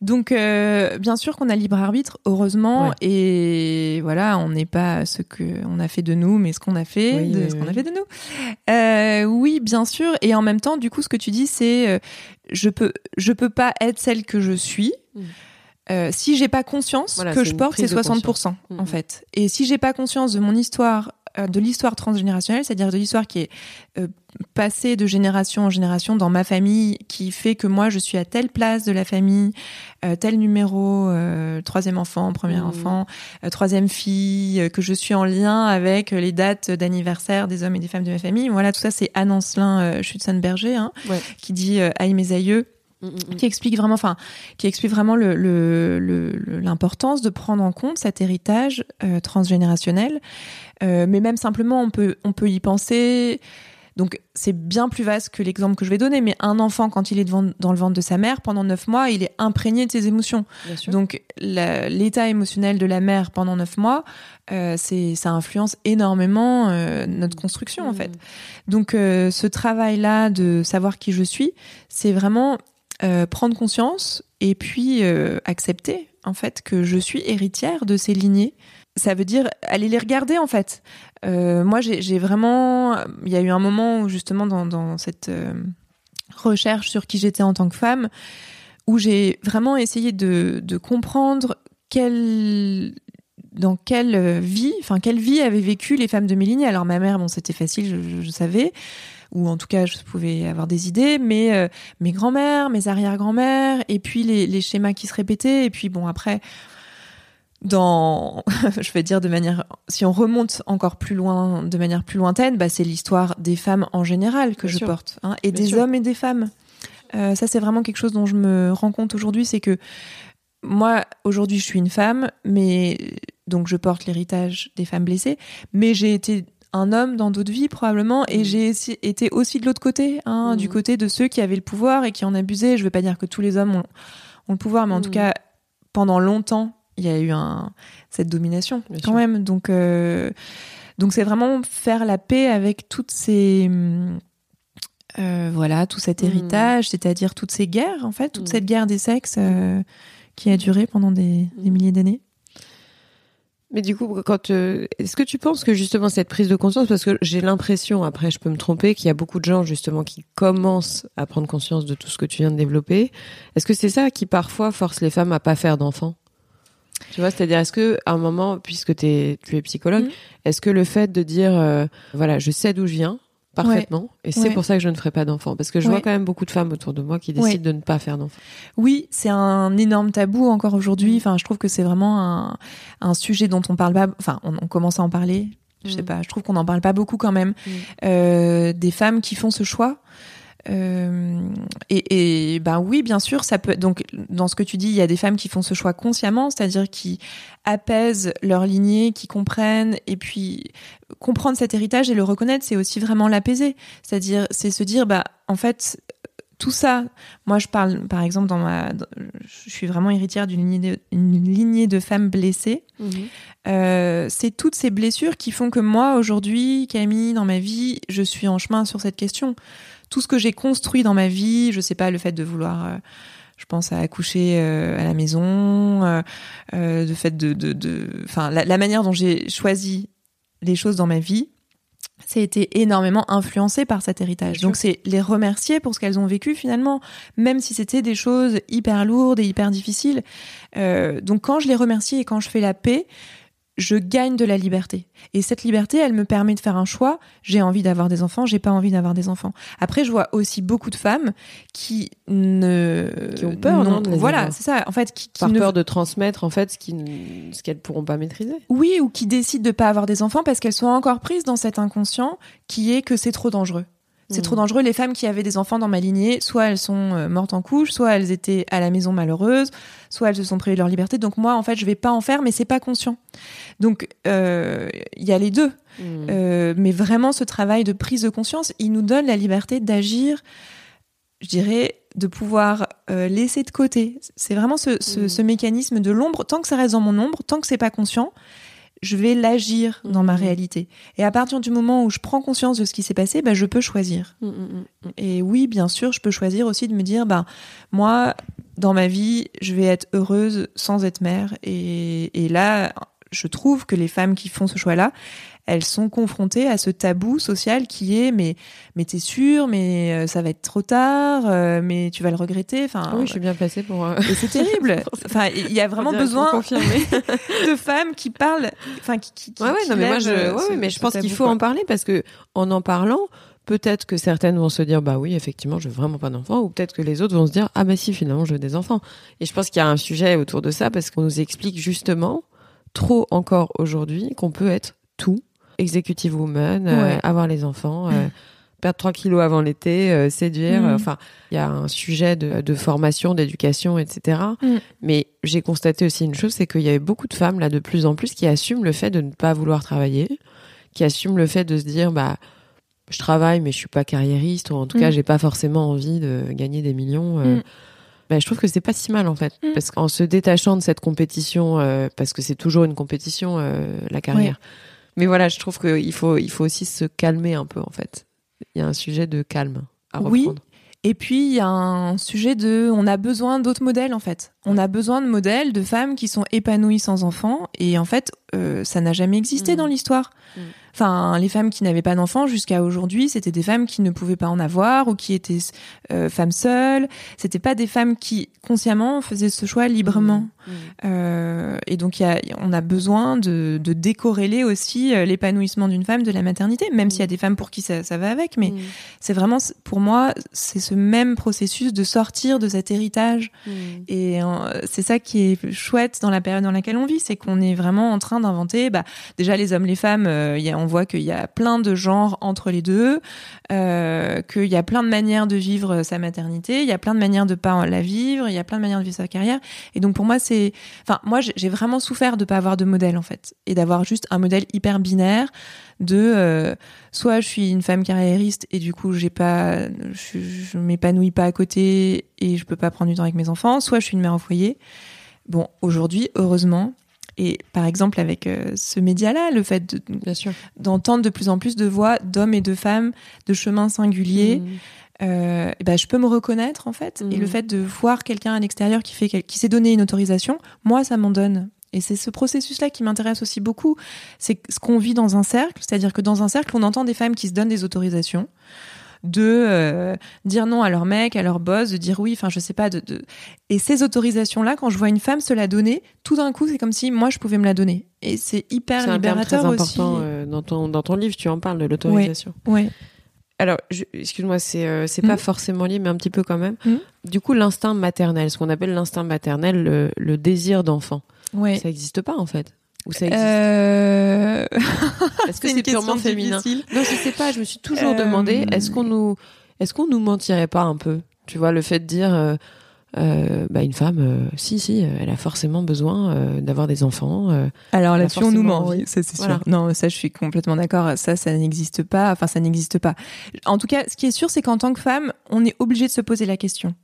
Donc, euh, bien sûr qu'on a libre arbitre, heureusement, Ouais. et voilà, on n'est pas ce que on a fait de nous, mais ce qu'on a fait Oui, de oui, ce qu'on oui. a fait de nous. Euh, oui, bien sûr, et en même temps, du coup, ce que tu dis, c'est euh, je peux, je peux pas être celle que je suis. Mm. euh, si j'ai pas conscience Voilà, que je porte, de 60% en Mhm. fait. Et si j'ai pas conscience de mon histoire, de l'histoire transgénérationnelle, c'est-à-dire de l'histoire qui est euh, passée de génération en génération dans ma famille, qui fait que moi je suis à telle place de la famille, euh, tel numéro, euh, troisième enfant, premier Mhm. enfant, euh, troisième fille, euh, que je suis en lien avec les dates d'anniversaire des hommes et des femmes de ma famille. Voilà, tout ça c'est Anne Ancelin euh, Schützenberger hein, Ouais. qui dit euh, Aïe mes aïeux qui explique vraiment, enfin, qui explique vraiment le- le- le- le- l'importance de prendre en compte cet héritage euh, transgénérationnel. Euh, mais même simplement, on peut, on peut y penser. Donc, c'est bien plus vaste que l'exemple que je vais donner. Mais un enfant, quand il est devant- dans le ventre de sa mère, pendant neuf mois, il est imprégné de ses émotions. Donc, l'état émotionnel de la mère pendant neuf mois, euh, ça influence énormément euh, notre construction, en Mm. fait. Donc euh, ce travail-là de savoir qui je suis, c'est vraiment euh, prendre conscience et puis euh, accepter en fait que je suis héritière de ces lignées. Ça veut dire aller les regarder en fait. Euh, moi j'ai vraiment, il y a eu un moment où justement dans, cette recherche sur qui j'étais en tant que femme, où j'ai vraiment essayé de, comprendre quelle dans quelle vie, enfin quelle vie avaient vécu les femmes de mes lignées. Alors ma mère, bon, c'était facile, je- je savais, ou en tout cas je pouvais avoir des idées, mais euh, mes grands-mères, mes arrière-grands-mères, et puis les, les schémas qui se répétaient, et puis bon après, dans, je vais dire de manière, si on remonte encore plus loin, de manière plus lointaine, bah, c'est l'histoire des femmes en général que Bien je sûr. porte, hein, et Bien des sûr. hommes et des femmes. Euh, ça c'est vraiment quelque chose dont je me rends compte aujourd'hui, c'est que moi, aujourd'hui, je suis une femme, mais donc je porte l'héritage des femmes blessées, mais j'ai été un homme dans d'autres vies probablement, et Mhm. j'ai été aussi de l'autre côté, hein, Mhm. du côté de ceux qui avaient le pouvoir et qui en abusaient. Je veux pas dire que tous les hommes ont, ont le pouvoir, mais en tout cas, pendant longtemps, il y a eu un, cette domination Bien quand sûr. même. Donc, euh, donc c'est vraiment faire la paix avec toutes ces euh, voilà tout cet héritage, c'est-à-dire toutes ces guerres en fait, toute cette guerre des sexes euh, qui a duré pendant des, des milliers d'années. Mais du coup, quand euh, est-ce que tu penses que justement cette prise de conscience, parce que j'ai l'impression, après je peux me tromper, qu'il y a beaucoup de gens justement qui commencent à prendre conscience de tout ce que tu viens de développer. Est-ce que c'est ça qui parfois force les femmes à pas faire d'enfants? Tu vois, c'est-à-dire est-ce que à un moment, puisque tu es psychologue, Mhm. est-ce que le fait de dire, euh, voilà, je sais d'où je viens, parfaitement. Et c'est Ouais. pour ça que je ne ferai pas d'enfant. Parce que je Ouais. vois quand même beaucoup de femmes autour de moi qui décident de ne pas faire d'enfant. Oui, c'est un énorme tabou encore Mm. aujourd'hui. Enfin, je trouve que c'est vraiment un, un sujet dont on parle pas. Enfin, on, on commence à en parler. Je sais Mm. pas. Je trouve qu'on en parle pas beaucoup quand même. Mm. Euh, des femmes qui font ce choix. Euh, et, et ben oui, bien sûr, ça peut. Donc, dans ce que tu dis, il y a des femmes qui font ce choix consciemment, c'est-à-dire qui apaisent leur lignée, qui comprennent, et puis comprendre cet héritage et le reconnaître, c'est aussi vraiment l'apaiser. C'est-à-dire, c'est se dire, bah, en fait, tout ça. Moi, je parle, par exemple, dans ma, je suis vraiment héritière d'une lignée, lignée de femmes blessées. Euh, c'est toutes ces blessures qui font que moi, aujourd'hui, Camille, dans ma vie, je suis en chemin sur cette question. Tout ce que j'ai construit dans ma vie, je sais pas, le fait de vouloir, euh, je pense à accoucher euh, à la maison, euh, le fait de, de, la, la manière dont j'ai choisi les choses dans ma vie, ça a été énormément influencé par cet héritage. Bien Donc c'est les remercier pour ce qu'elles ont vécu finalement, même si c'était des choses hyper lourdes et hyper difficiles. Donc quand je les remercie et quand je fais la paix, je gagne de la liberté. Et cette liberté, elle me permet de faire un choix. J'ai envie d'avoir des enfants, j'ai pas envie d'avoir des enfants. Après, je vois aussi beaucoup de femmes qui ne Qui ont peur, non, Voilà, c'est ça. En fait, qui, qui Par ne peur de transmettre, en fait, ce qui ne- ce qu'elles pourront pas maîtriser. oui, ou qui décident de pas avoir des enfants parce qu'elles sont encore prises dans cet inconscient qui est que c'est trop dangereux. C'est trop dangereux. Les femmes qui avaient des enfants dans ma lignée, soit elles sont euh, mortes en couche, soit elles étaient à la maison malheureuses, soit elles se sont privées de leur liberté. Donc moi, en fait, je vais pas en faire, mais c'est pas conscient. Donc euh, il y a les deux. Euh, mais vraiment, ce travail de prise de conscience, il nous donne la liberté d'agir, je dirais, de pouvoir euh, laisser de côté. C'est vraiment ce, ce, Mhm. ce mécanisme de l'ombre. Tant que ça reste dans mon ombre, tant que c'est pas conscient, je vais l'agir dans ma réalité. Et à partir du moment où je prends conscience de ce qui s'est passé, bah, je peux choisir. Mm, mm, mm. Et oui, bien sûr, je peux choisir aussi de me dire, bah, moi, dans ma vie, je vais être heureuse sans être mère. Et, et là, je trouve que les femmes qui font ce choix-là, elles sont confrontées à ce tabou social qui est, mais, mais t'es sûre, mais euh, ça va être trop tard, euh, mais tu vas le regretter. Enfin, oui, je suis bien placée pour. euh, et c'est terrible. Enfin, il y a vraiment besoin de femmes qui parlent, enfin, qui, qui, qui Ouais, ouais, qui non, mais moi, je, ouais, ce- ouais, mais je pense qu'il faut quoi. en parler parce que en en parlant, peut-être que certaines vont se dire, bah oui, effectivement, je veux vraiment pas d'enfants, ou peut-être que les autres vont se dire, ah bah si, finalement, je veux des enfants. Et je pense qu'il y a un sujet autour de ça parce qu'on nous explique justement, trop encore aujourd'hui, qu'on peut être tout, executive woman, euh, Ouais. avoir les enfants, euh, perdre 3 kilos avant l'été, euh, séduire. Mm. Enfin, il y a un sujet de, de formation, d'éducation, etc. Mm. Mais j'ai constaté aussi une chose, c'est qu'il y avait beaucoup de femmes là de plus en plus qui assument le fait de ne pas vouloir travailler, qui assument le fait de se dire bah je travaille mais je suis pas carriériste ou en tout Mm. cas j'ai pas forcément envie de gagner des millions. euh, Mm. bah, je trouve que c'est pas si mal en fait parce qu'en se détachant de cette compétition euh, parce que c'est toujours une compétition la carrière. Mais voilà, je trouve qu'il faut il faut aussi se calmer un peu en fait. Il y a un sujet de calme à Oui. reprendre. Et puis, il y a un sujet de, on a besoin d'autres modèles, en fait. On a besoin de modèles de femmes qui sont épanouies sans enfants. Et en fait, euh, ça n'a jamais existé Mhm. dans l'histoire. Mhm. Enfin, les femmes qui n'avaient pas d'enfants jusqu'à aujourd'hui, c'était des femmes qui ne pouvaient pas en avoir ou qui étaient euh, femmes seules. C'était pas des femmes qui consciemment faisaient ce choix librement. Mm. Euh, et donc, il y a, on a besoin de, de décorréler aussi euh, l'épanouissement d'une femme de la maternité, même s'il y a des femmes pour qui ça, ça va avec. Mais c'est vraiment, pour moi, c'est ce même processus de sortir de cet héritage. Et euh, c'est ça qui est chouette dans la période dans laquelle on vit, c'est qu'on est vraiment en train d'inventer, bah, déjà les hommes, les femmes, il y a, on voit qu'il y a plein de genres entre les deux, euh, qu'il y a plein de manières de vivre sa maternité, il y a plein de manières de pas la vivre, il y a plein de manières de vivre sa carrière. Et donc pour moi, c'est, enfin, moi j'ai j'ai vraiment souffert de pas avoir de modèle en fait, et d'avoir juste un modèle hyper binaire de euh, soit je suis une femme carriériste et du coup j'ai pas je, je m'épanouis pas à côté et je peux pas prendre du temps avec mes enfants soit je suis une mère au foyer bon aujourd'hui heureusement et par exemple avec euh, ce média là le fait d'entendre de plus en plus de voix d'hommes et de femmes de chemins singuliers Mm. euh, ben, je peux me reconnaître en fait. Et le fait de voir quelqu'un à l'extérieur qui fait qui s'est donné une autorisation moi ça m'en donne. Et c'est ce processus là qui m'intéresse aussi beaucoup. C'est ce qu'on vit dans un cercle c'est-à-dire que dans un cercle on entend des femmes qui se donnent des autorisations de euh, dire non à leur mec, à leur boss, de dire oui, enfin je sais pas, de, de... et ces autorisations-là, quand je vois une femme se la donner, tout d'un coup c'est comme si moi je pouvais me la donner, et c'est hyper C'est libérateur aussi. important euh, dans ton dans ton livre. Tu en parles de l'autorisation. Ouais. Alors, excuse-moi, c'est euh, c'est pas Mhm. forcément lié, mais un petit peu quand même. Mhm. Du coup, l'instinct maternel, ce qu'on appelle l'instinct maternel, le, le désir d'enfant, Ouais. ça n'existe pas en fait Ou ça existe Euh... Est-ce que c'est purement féminin difficile. Non, je sais pas. Je me suis toujours Euh, demandé est-ce qu'on nous est-ce qu'on nous mentirait pas un peu Tu vois, le fait de dire euh, bah une femme, si si, elle a forcément besoin d'avoir des enfants. Alors là-dessus, on nous ment, oui, ça c'est Voilà. sûr. Non, ça je suis complètement d'accord. Ça, ça n'existe pas. Enfin, ça n'existe pas. En tout cas, ce qui est sûr, c'est qu'en tant que femme, on est obligé de se poser la question.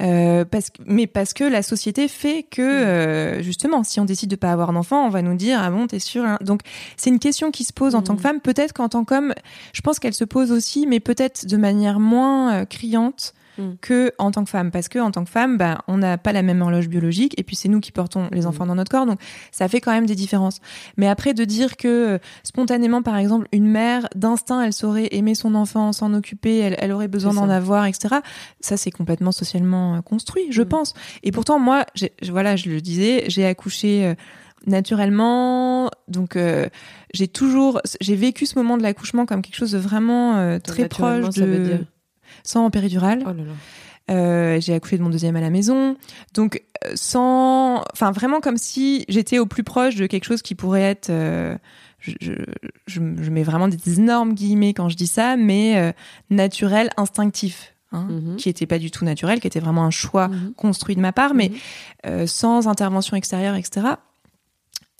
Euh, parce mais parce que la société fait que euh, justement, si on décide de pas avoir d'enfant, on va nous dire ah bon t'es sûr. hein Donc c'est une question qui se pose en tant que femme. Peut-être qu'en tant qu'homme, je pense qu'elle se pose aussi, mais peut-être de manière moins euh, criante Mhm. que en tant que femme, parce que en tant que femme, bah, on n'a pas la même horloge biologique, et puis c'est nous qui portons les Mhm. enfants dans notre corps, donc ça fait quand même des différences. Mais après de dire que euh, spontanément, par exemple, une mère d'instinct, elle saurait aimer son enfant, s'en occuper, elle, elle aurait besoin d'en avoir, etc. Ça c'est complètement socialement euh, construit, je Mhm. pense. Et pourtant moi, voilà, je le disais, j'ai accouché. euh, naturellement donc euh, j'ai toujours j'ai vécu ce moment de l'accouchement comme quelque chose de vraiment euh, très proche ça veut de dire sans péridurale Oh là là. euh, j'ai accouché de mon deuxième à la maison. Donc, euh, sans. Enfin, vraiment comme si j'étais au plus proche de quelque chose qui pourrait être. euh, je, je, je, je mets vraiment des énormes guillemets quand je dis ça, mais euh, naturel, instinctif. Hein, Mhm. Qui était pas du tout naturel, qui était vraiment un choix Mhm. construit de ma part, mais Mhm. sans intervention extérieure, etc.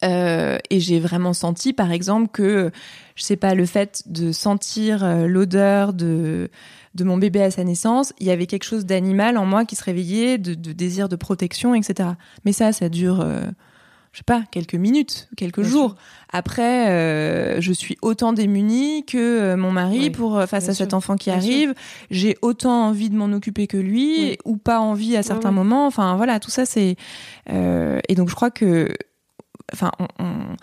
Euh, et j'ai vraiment senti, par exemple, que je sais pas, le fait de sentir l'odeur de de mon bébé à sa naissance, il y avait quelque chose d'animal en moi qui se réveillait, de, de désir de protection, etc. Mais ça, ça dure, euh, je sais pas, quelques minutes, quelques Bien jours. Après, euh, je suis autant démunie que euh, mon mari Oui, pour euh, face bien à cet enfant qui bien arrive. J'ai autant envie de m'en occuper que lui, Oui. ou pas envie à certains moments. Enfin, voilà, tout ça, c'est euh, et donc je crois que, enfin, on- on-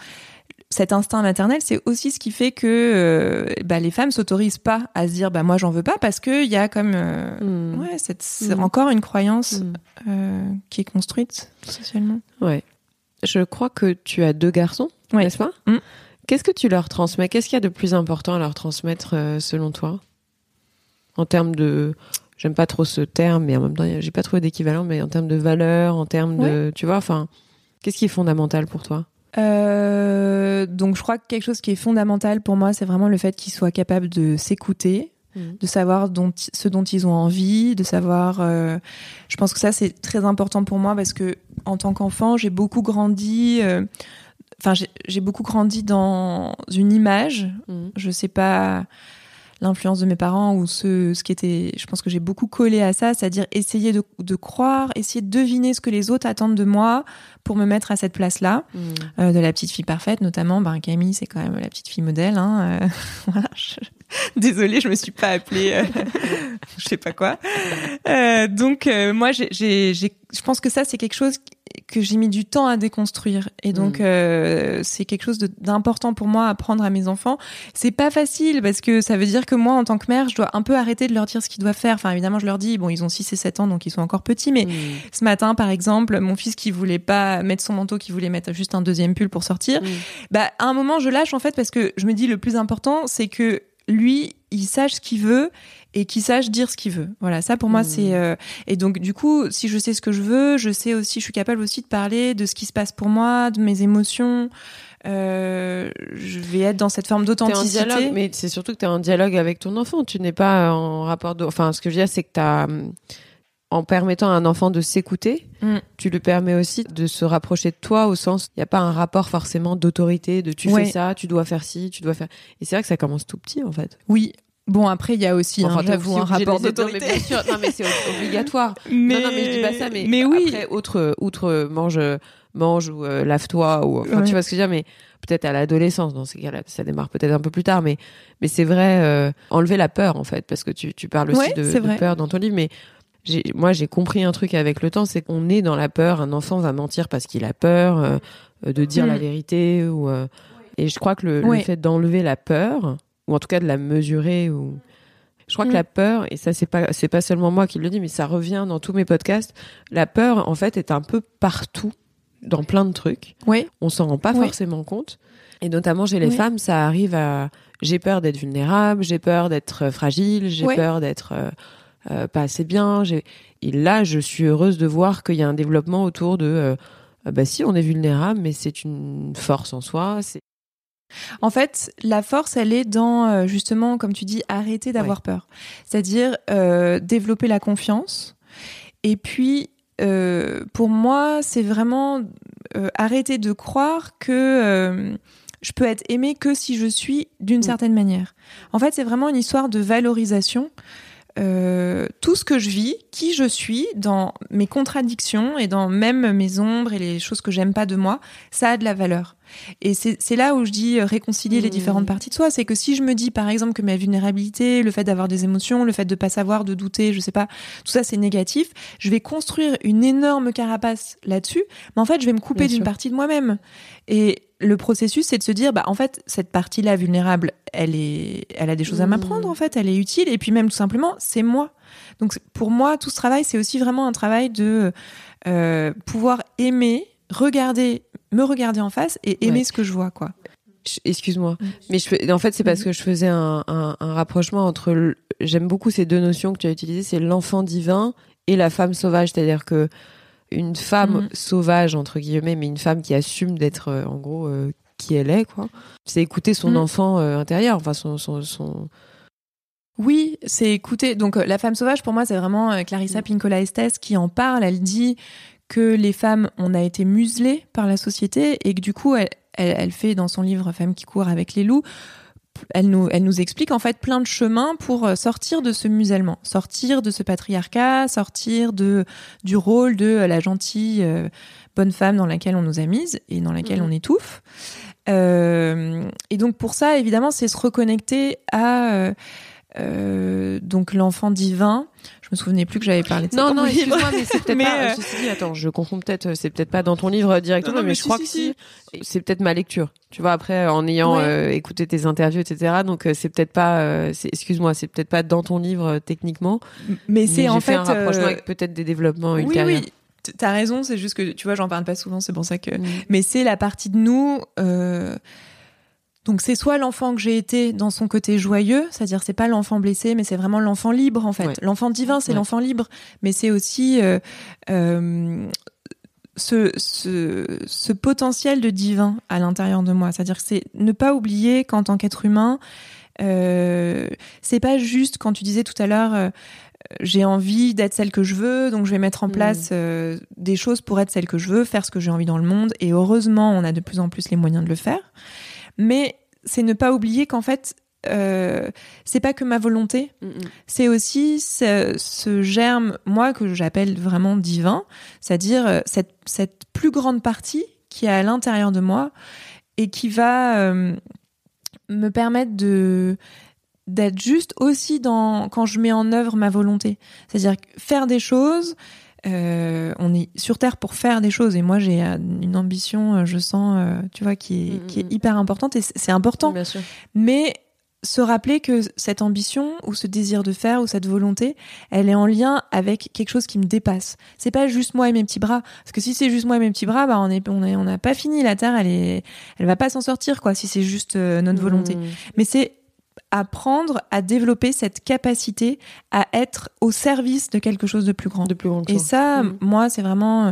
cet instinct maternel, c'est aussi ce qui fait que euh, bah, les femmes s'autorisent pas à se dire bah moi j'en veux pas parce que il y a comme euh, Mhm. ouais cette Mhm. encore une croyance Mhm. euh, qui est construite socialement. Ouais. Je crois que tu as deux garçons, Ouais. n'est-ce pas Mm. Qu'est-ce que tu leur transmets? Qu'est-ce qu'il y a de plus important à leur transmettre euh, selon toi? En termes de, j'aime pas trop ce terme, mais en même temps, j'ai pas trouvé d'équivalent, mais en termes de valeur, en termes de, tu vois, enfin, qu'est-ce qui est fondamental pour toi? Euh, donc je crois que quelque chose qui est fondamental pour moi, c'est vraiment le fait qu'ils soient capables de s'écouter, Mhm. de savoir dont, ce dont ils ont envie, de savoir. euh, je pense que ça c'est très important pour moi parce que en tant qu'enfant, j'ai beaucoup grandi. euh, Enfin, j'ai- j'ai beaucoup grandi dans une image. Mhm. Je sais pas l'influence de mes parents ou ce, ce qui était. Je pense que j'ai beaucoup collé à ça, c'est-à-dire essayer de, de croire, essayer de deviner ce que les autres attendent de moi pour me mettre à cette place-là Mhm. euh, de la petite fille parfaite, notamment. Ben, Camille, c'est quand même la petite fille modèle. Hein, euh, voilà. je- Désolée, je me suis pas appelée, euh, je sais pas quoi. Euh, donc euh, moi, j'ai, j'ai, j'ai- je pense que ça, c'est quelque chose que j'ai mis du temps à déconstruire, et donc Mm. euh, c'est quelque chose de- d'important pour moi à apprendre à mes enfants. C'est pas facile parce que ça veut dire que moi, en tant que mère, je dois un peu arrêter de leur dire ce qu'ils doivent faire. Enfin, évidemment, je leur dis, bon, ils ont 6 et 7 ans, donc ils sont encore petits, mais Mhm. ce matin, par exemple, mon fils qui voulait pas mettre son manteau, qui voulait mettre juste un deuxième pull pour sortir, Mhm. bah, à un moment, je lâche en fait parce que je me dis le plus important, c'est que lui, il sache ce qu'il veut et qu'il sache dire ce qu'il veut. Voilà, ça pour moi, Mhm. c'est. euh, Et donc, du coup, si je sais ce que je veux, je sais aussi, je suis capable aussi de parler de ce qui se passe pour moi, de mes émotions. Euh, je vais être dans cette forme d'authenticité. dialogue, mais c'est surtout que tu es en dialogue avec ton enfant. Tu n'es pas en rapport de. Enfin, ce que je veux dire, c'est que t'as, hum, en permettant à un enfant de s'écouter, Mm. tu lui permets aussi de se rapprocher de toi au sens, il n'y a pas un rapport forcément d'autorité, de tu Ouais. fais ça, tu dois faire ci, tu dois faire. Et c'est vrai que ça commence tout petit en fait. Oui. Bon, après, il y a aussi, Enfin, hein, un rapport. Non, d'autorité. mais non mais c'est obligatoire. Mais... Non, non, mais je dis pas ça, mais, mais oui. après, outre, outre mange, mange ou euh, lave-toi, ou, enfin, Ouais. tu vois ce que je veux dire, mais peut-être à l'adolescence, dans ces cas-là, ça démarre peut-être un peu plus tard, mais, mais c'est vrai, euh, enlever la peur, en fait, parce que tu, tu parles aussi Ouais, de, de peur dans ton livre, mais moi, j'ai compris un truc avec le temps, c'est qu'on est dans la peur, un enfant va mentir parce qu'il a peur, euh, euh, de dire Mm. la vérité, ou, euh, et je crois que le, le fait d'enlever la peur, ou en tout cas de la mesurer, ou, je crois que Mm. la peur, et ça c'est pas c'est pas seulement moi qui le dis, mais ça revient dans tous mes podcasts. La peur, en fait, est un peu partout, dans plein de trucs. Oui. On s'en rend pas Oui. forcément compte. Et notamment chez les Oui. femmes, ça arrive à j'ai peur d'être vulnérable, j'ai peur d'être fragile, j'ai peur d'être pas assez bien. Et là, je suis heureuse de voir qu'il y a un développement autour de bah si, on est vulnérable, mais c'est une force en soi. C'est en fait, la force, elle est dans, euh, justement, comme tu dis, arrêter d'avoir peur. C'est-à-dire euh, développer la confiance. Et puis, euh, pour moi, c'est vraiment arrêter de croire que je peux être aimée que si je suis d'une certaine manière. En fait, c'est vraiment une histoire de valorisation. Tout ce que je vis, qui je suis, dans mes contradictions et dans même mes ombres et les choses que j'aime pas de moi, ça a de la valeur. Et c'est là où je dis euh, réconcilier les différentes mmh. parties de soi. C'est que si je me dis, par exemple, que ma vulnérabilité, le fait d'avoir des émotions, le fait de pas savoir, de douter, je sais pas, tout ça c'est négatif, je vais construire une énorme carapace là-dessus, mais en fait, je vais me couper d'une partie de moi-même. Et le processus, c'est de se dire, bah, en fait, cette partie-là vulnérable, elle est, elle a des choses à m'apprendre, en fait, elle est utile. Et puis même, tout simplement, c'est moi. Donc, pour moi, tout ce travail, c'est aussi vraiment un travail de euh, pouvoir aimer, regarder me regarder en face et aimer ce que je vois, quoi. Excuse-moi, mm. mais je, en fait c'est parce mm. que je faisais un, rapprochement entre. J'aime beaucoup ces deux notions que tu as utilisées, c'est l'enfant divin et la femme sauvage, c'est-à-dire que une femme mm. sauvage entre guillemets, mais une femme qui assume d'être euh, en gros euh, qui elle est, quoi. C'est écouter son enfant euh, intérieur, enfin son, son, Oui, c'est écouter. Donc la femme sauvage, pour moi, c'est vraiment Clarissa Pinkola Estes qui en parle. Elle dit que les femmes, on a été muselées par la société et que du coup, elle, fait dans son livre Femmes qui courent avec les loups, elle nous, elle nous explique en fait plein de chemins pour euh, sortir de ce musellement, sortir de ce patriarcat, sortir de du rôle de la gentille euh, bonne femme dans laquelle on nous a mise et dans laquelle mmh. on étouffe. Euh, et donc pour ça, évidemment, c'est se reconnecter à euh, donc l'enfant divin. Je me souvenais plus que j'avais parlé de ça. Non, non, excuse-moi, mais c'est peut-être pas. Euh, attends, je confonds peut-être. C'est peut-être pas dans ton livre directement, mais, je crois que si. C'est peut-être ma lecture. Tu vois, après, en ayant euh, écouté tes interviews, etc. Donc c'est peut-être pas. excuse-moi, c'est peut-être pas dans ton livre techniquement. Mais c'est en fait un rapprochement avec peut-être des développements ultérieurs. Oui, oui. T'as raison, c'est juste que tu vois, j'en parle pas souvent, c'est pour ça que. Mm. Mais c'est la partie de nous. Euh donc c'est soit l'enfant que j'ai été dans son côté joyeux, c'est-à-dire c'est pas l'enfant blessé, mais c'est vraiment l'enfant libre en fait. L'enfant divin, c'est l'enfant libre, mais c'est aussi euh, euh, ce, ce, ce, potentiel de divin à l'intérieur de moi. C'est-à-dire que c'est ne pas oublier qu'en tant qu'être humain, euh, c'est pas juste quand tu disais tout à l'heure. Euh, j'ai envie d'être celle que je veux, donc je vais mettre en mm. place euh, des choses pour être celle que je veux, faire ce que j'ai envie dans le monde. Et heureusement, on a de plus en plus les moyens de le faire. Mais c'est ne pas oublier qu'en fait, euh, c'est pas que ma volonté, mm, mm. c'est aussi ce, germe, moi, que j'appelle vraiment divin, c'est-à-dire euh, cette, cette, plus grande partie qui est à l'intérieur de moi et qui va euh, me permettre de d'être juste aussi dans quand je mets en œuvre ma volonté, c'est-à-dire faire des choses euh, on est sur Terre pour faire des choses. Et moi, j'ai une ambition, euh, je sens, euh, tu vois, qui est, mm, qui est mm. hyper importante. Et c'est important. Bien sûr. Mais se rappeler que cette ambition ou ce désir de faire ou cette volonté, elle est en lien avec quelque chose qui me dépasse. C'est pas juste moi et mes petits bras. Parce que si c'est juste moi et mes petits bras, bah on est on on n'a pas fini. La terre, elle est, elle va pas s'en sortir quoi. Si c'est juste notre volonté. Mm. Mais c'est apprendre à développer cette capacité à être au service de quelque chose de plus grand. De plus grand et ça, mm. moi, c'est vraiment, euh,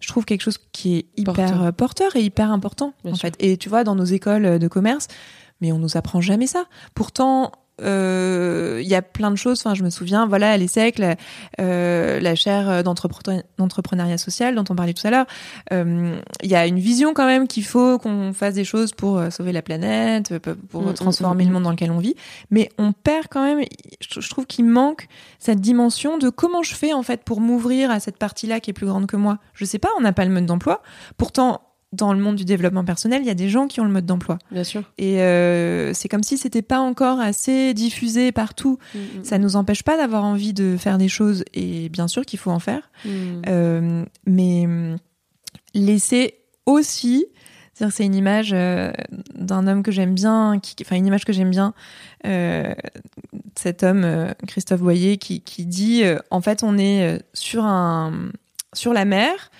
je trouve quelque chose qui est hyper porteur, et hyper important, en fait. Et tu vois, dans nos écoles de commerce, mais on nous apprend jamais ça. Pourtant, euh, il y a plein de choses. Enfin, je me souviens, voilà, à l'ESSEC, la, euh, la chaire d'entrepreneuriat social dont on parlait tout à l'heure. Euh, il y a une vision quand même qu'il faut qu'on fasse des choses pour euh, sauver la planète, pour mm, transformer le monde dans lequel on vit. Mais on perd quand même. Je trouve qu'il manque cette dimension de comment je fais en fait pour m'ouvrir à cette partie-là qui est plus grande que moi. Je sais pas, on n'a pas le mode d'emploi. Pourtant, dans le monde du développement personnel, il y a des gens qui ont le mode d'emploi. Bien sûr. Et euh, c'est comme si c'était pas encore assez diffusé partout. Ça mm, mm, Ça nous empêche pas d'avoir envie de faire des choses et bien sûr qu'il faut en faire. Mm. Euh, mais laisser aussi, c'est une image euh, d'un homme que j'aime bien, qui, enfin une image que j'aime bien, cet homme Christophe Boyer qui, qui dit en fait on est sur un sur la mer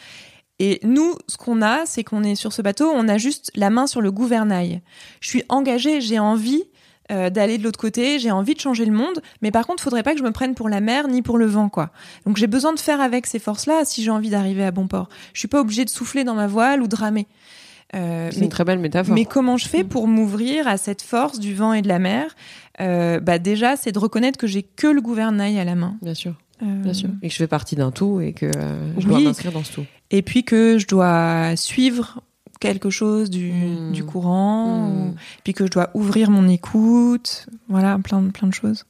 et nous, ce qu'on a, c'est qu'on est sur ce bateau, on a juste la main sur le gouvernail. Je suis engagée, j'ai envie euh, d'aller de l'autre côté, j'ai envie de changer le monde, mais par contre, faudrait pas que je me prenne pour la mer ni pour le vent, quoi. Donc j'ai besoin de faire avec ces forces-là si j'ai envie d'arriver à bon port. Je suis pas obligée de souffler dans ma voile ou de ramer. Euh, c'est une très belle métaphore. Mais comment je fais mm. pour m'ouvrir à cette force du vent et de la mer? Euh, Bah déjà, c'est de reconnaître que j'ai que le gouvernail à la main. Bien sûr. Bien sûr. Et que je fais partie d'un tout et que je dois m'inscrire dans ce tout. Et puis que je dois suivre quelque chose du, hmm. du courant, hmm. puis que je dois ouvrir mon écoute, voilà, plein, plein de choses.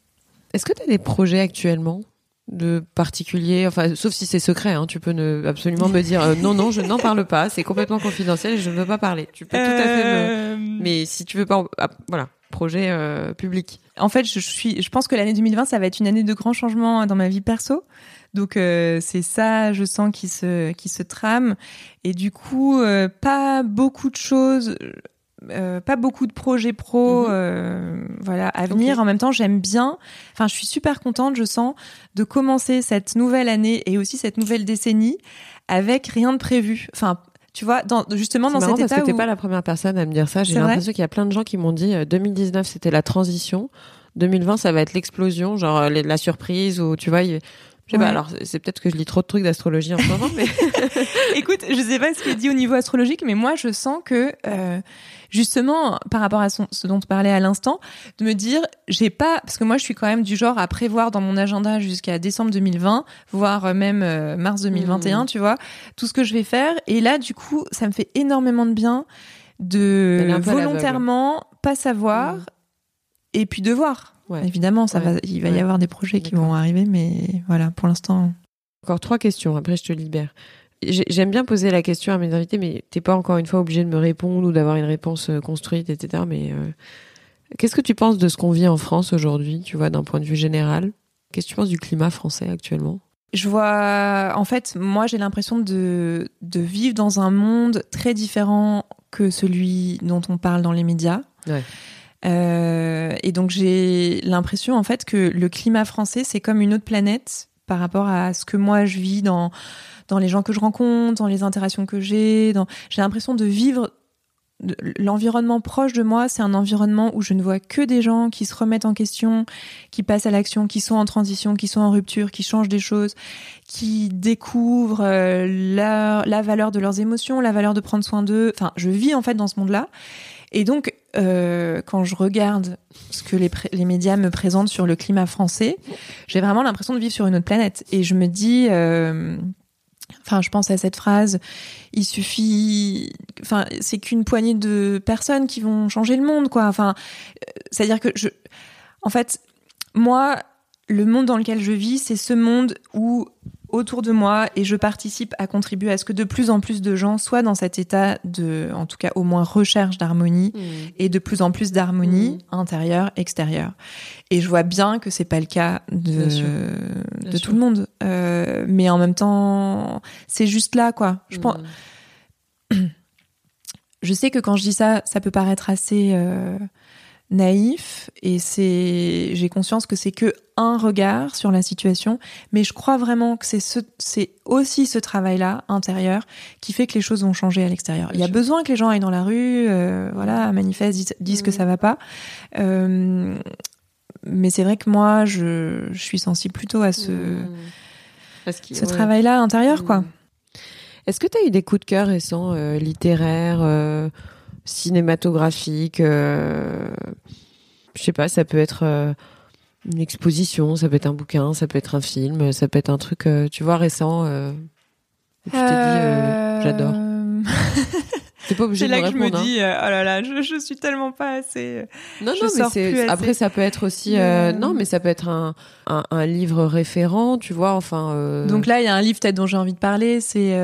Est-ce que tu as des projets actuellement de particuliers, enfin, sauf si c'est secret, hein, tu peux ne, absolument me dire euh, non, non, je n'en parle pas, c'est complètement confidentiel et je ne veux pas parler. Tu peux tout à fait me... Euh. Mais si tu veux pas, ah, voilà, projet euh, public. En fait, je suis, je pense que l'année 2020, ça va être une année de grands changements dans ma vie perso. Donc euh, c'est ça, je sens, qui se qui se trame. Et du coup, euh, pas beaucoup de choses. Euh, pas beaucoup de projets pro mhm. voilà à venir en même temps j'aime bien enfin je suis super contente je sens de commencer cette nouvelle année et aussi cette nouvelle décennie avec rien de prévu enfin tu vois, dans, justement dans cet état parce que t'es pas la première personne à me dire ça. J'ai l'impression qu'il y a plein de gens qui m'ont dit 2019 c'était la transition, 2020 ça va être l'explosion, genre la surprise ou tu vois. Je sais pas, alors c'est peut-être que je lis trop de trucs d'astrologie en ce moment, mais... Écoute, je sais pas ce qui est dit au niveau astrologique, mais moi je sens que, euh, justement, par rapport à ce dont tu parlais à l'instant, de me dire, j'ai pas... Parce que moi je suis quand même du genre à prévoir dans mon agenda jusqu'à décembre 2020, voire même euh, mars 2021, mmh. tu vois, tout ce que je vais faire. Et là, du coup, ça me fait énormément de bien de volontairement pas savoir mmh. et puis de voir. Évidemment, ça va, il va y avoir des projets qui vont arriver, mais voilà, pour l'instant. Encore trois questions, après je te libère. J'aime bien poser la question à mes invités, mais t'es pas encore une fois obligé de me répondre ou d'avoir une réponse euh, construite, etc. Mais euh, qu'est-ce que tu penses de ce qu'on vit en France aujourd'hui, tu vois, d'un point de vue général? Qu'est-ce que tu penses du climat français actuellement? Je vois, en fait, moi j'ai l'impression de, de vivre dans un monde très différent que celui dont on parle dans les médias. Ouais. Euh, et donc j'ai l'impression en fait que le climat français c'est comme une autre planète par rapport à ce que moi je vis dans dans les gens que je rencontre, dans les interactions que j'ai. J'ai l'impression de vivre l'environnement proche de moi, c'est un environnement où je ne vois que des gens qui se remettent en question, qui passent à l'action, qui sont en transition, qui sont en rupture, qui changent des choses, qui découvrent euh, la, la valeur de leurs émotions, la valeur de prendre soin d'eux. Enfin, je vis en fait dans ce monde-là. Et donc, euh, quand je regarde ce que les, les, médias me présentent sur le climat français, j'ai vraiment l'impression de vivre sur une autre planète. Et je me dis, euh, enfin, je pense à cette phrase, il suffit, enfin, c'est qu'une poignée de personnes qui vont changer le monde, quoi. Enfin, euh, c'est-à-dire que je, en fait, moi, le monde dans lequel je vis, c'est ce monde où autour de moi et je participe à contribuer à ce que de plus en plus de gens soient dans cet état de, en tout cas au moins recherche d'harmonie mmh. et de plus en plus d'harmonie mmh. intérieure, extérieure. Et je vois bien que c'est pas le cas de, de tout le monde, euh, mais en même temps, c'est juste là quoi. Je pense. Mmh. Je sais que quand je dis ça, ça peut paraître assez euh, naïf et c'est j'ai conscience que c'est que un regard sur la situation mais je crois vraiment que c'est ce c'est aussi ce travail là intérieur qui fait que les choses vont changer à l'extérieur il y a besoin que les gens aillent dans la rue euh, voilà manifestent disent, que mm. ça va pas euh, mais c'est vrai que moi je, je, suis sensible plutôt à ce mm. ce travail là intérieur quoi mm. est-ce que tu as eu des coups de cœur récents euh, littéraires cinématographique. Euh, je sais pas, ça peut être euh, une exposition, ça peut être un bouquin, ça peut être un film, ça peut être un truc, euh, tu vois, récent. tu t'es dit, j'adore. C'est pas obligé là que je me dis, hein. oh là là, je, je suis tellement pas assez. Non, non, mais c'est. Après, ça peut être aussi. non, mais ça peut être un, un, un livre référent, tu vois. Enfin. Donc là, il y a un livre peut-être dont j'ai envie de parler, c'est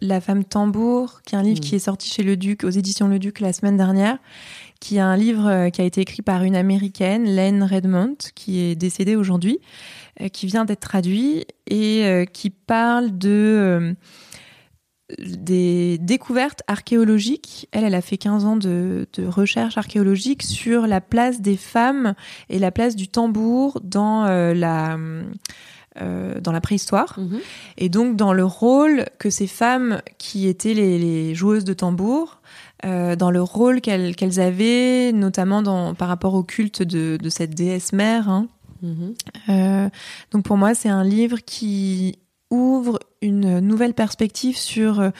La femme tambour, qui est un livre qui hmm. est sorti chez Le Duc, aux éditions Le Duc la semaine dernière, qui est un livre qui a été écrit par une américaine, Len Redmond, qui est décédée aujourd'hui, qui vient d'être traduit et qui parle de des découvertes archéologiques. Elle, elle a fait 15 ans de, de recherche archéologique sur la place des femmes et la place du tambour dans euh, la euh, dans la préhistoire mhm. et donc dans le rôle que ces femmes qui étaient les, les joueuses de tambour dans le rôle qu'elles avaient, notamment dans, par rapport au culte de, de cette déesse mère. Hein. Mm-hmm. donc pour moi, c'est un livre qui ouvre une nouvelle perspective sur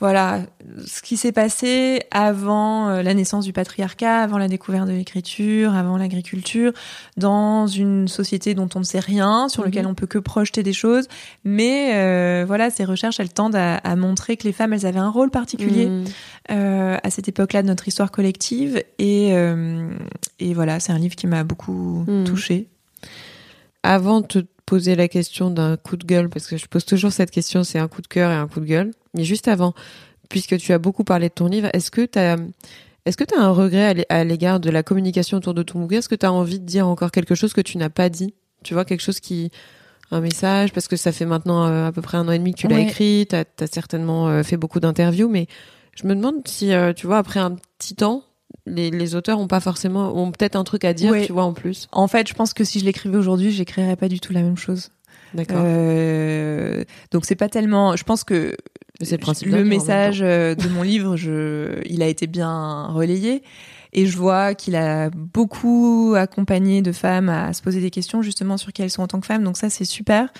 voilà ce qui s'est passé avant euh, la naissance du patriarcat, avant la découverte de l'écriture, avant l'agriculture, dans une société dont on ne sait rien, sur lequel mhm. on peut que projeter des choses. Mais euh, voilà, ces recherches, elles tendent à, montrer que les femmes, elles avaient un rôle particulier mhm. euh, à cette époque-là de notre histoire collective. Et, et voilà, c'est un livre qui m'a beaucoup mhm. touchée. Avant de poser la question d'un coup de gueule, parce que je pose toujours cette question, c'est un coup de cœur et un coup de gueule. Mais juste avant, puisque tu as beaucoup parlé de ton livre, est-ce que tu as est-ce que tu as un regret à l'égard de la communication autour de ton bouquin? Est-ce que tu as envie de dire encore quelque chose que tu n'as pas dit? Tu vois, quelque chose qui un message parce que ça fait maintenant euh, à peu près un an et demi que tu l'as écrit, tu as, certainement euh, fait beaucoup d'interviews mais je me demande si euh, tu vois après un petit temps les, les auteurs ont pas forcément ont peut-être un truc à dire, tu vois en plus. En fait, je pense que si je l'écrivais aujourd'hui, j'écrirais pas du tout la même chose. D'accord. Euh, donc c'est pas tellement. Je pense que le, principe le message euh, de mon livre, je, il a été bien relayé. Et je vois qu'il a beaucoup accompagné de femmes à se poser des questions justement sur qui elles sont en tant que femmes. Donc ça, c'est super.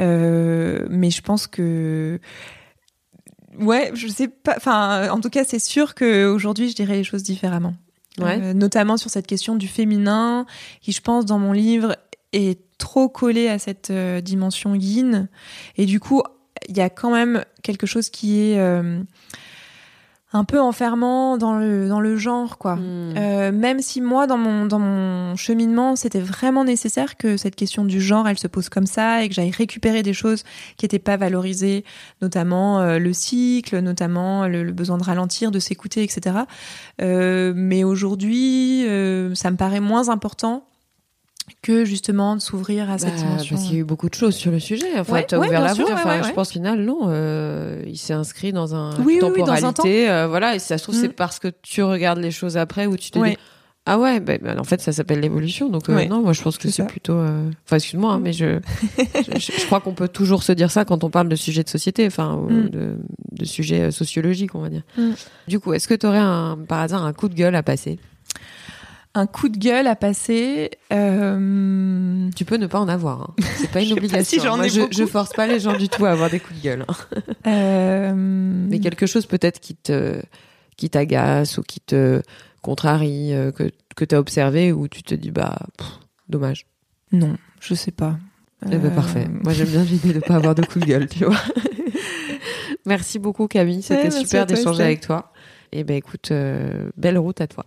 Euh, mais je pense que ouais, je sais pas. Enfin, en tout cas, c'est sûr qu'aujourd'hui, je dirais les choses différemment. Ouais. Euh, notamment sur cette question du féminin, qui, je pense, dans mon livre, est trop collé à cette euh, dimension yin. Et du coup, il y a quand même quelque chose qui est euh, un peu enfermant dans le dans le genre quoi. Hmm. Euh, même si moi dans mon dans mon cheminement c'était vraiment nécessaire que cette question du genre elle se pose comme ça et que j'aille récupérer des choses qui étaient pas valorisées, notamment euh, le cycle, notamment le, besoin de ralentir, de s'écouter, etc. Euh, mais aujourd'hui ça me paraît moins important que justement de s'ouvrir à cette bah, dimension. Parce qu'il y a eu beaucoup de choses sur le sujet. Enfin, tu as ouvert la voie. enfin, je pense qu'au final, non, euh, il s'est inscrit dans un oui, temporalité. Oui, euh, voilà, et ça se trouve, c'est mm. parce que tu regardes les choses après où tu te dis. Ah ouais, ben en fait ça s'appelle l'évolution. Donc euh, non, moi je pense que c'est plutôt. Euh, enfin excuse-moi, hein, mais je, je, crois qu'on peut toujours se dire ça quand on parle de sujets de société, enfin mm. de, de sujets sociologiques, on va dire. Mm. Du coup, est-ce que tu aurais un, par hasard un coup de gueule à passer? Un coup de gueule à passer. Euh... Tu peux ne pas en avoir. Hein. C'est pas une obligation. si j'en ai je, je, force pas les gens du tout à avoir des coups de gueule. Hein. Euh... Mais quelque chose peut-être qui te qui t'agace ou qui te contrarie, euh, que que t'as observé ou tu te dis bah dommage. Non, je sais pas. Eh ben, parfait. Moi j'aime bien l'idée de pas avoir de coup de gueule, tu vois. merci beaucoup Camille, c'était super d'échanger avec toi. Et eh ben écoute, belle route à toi.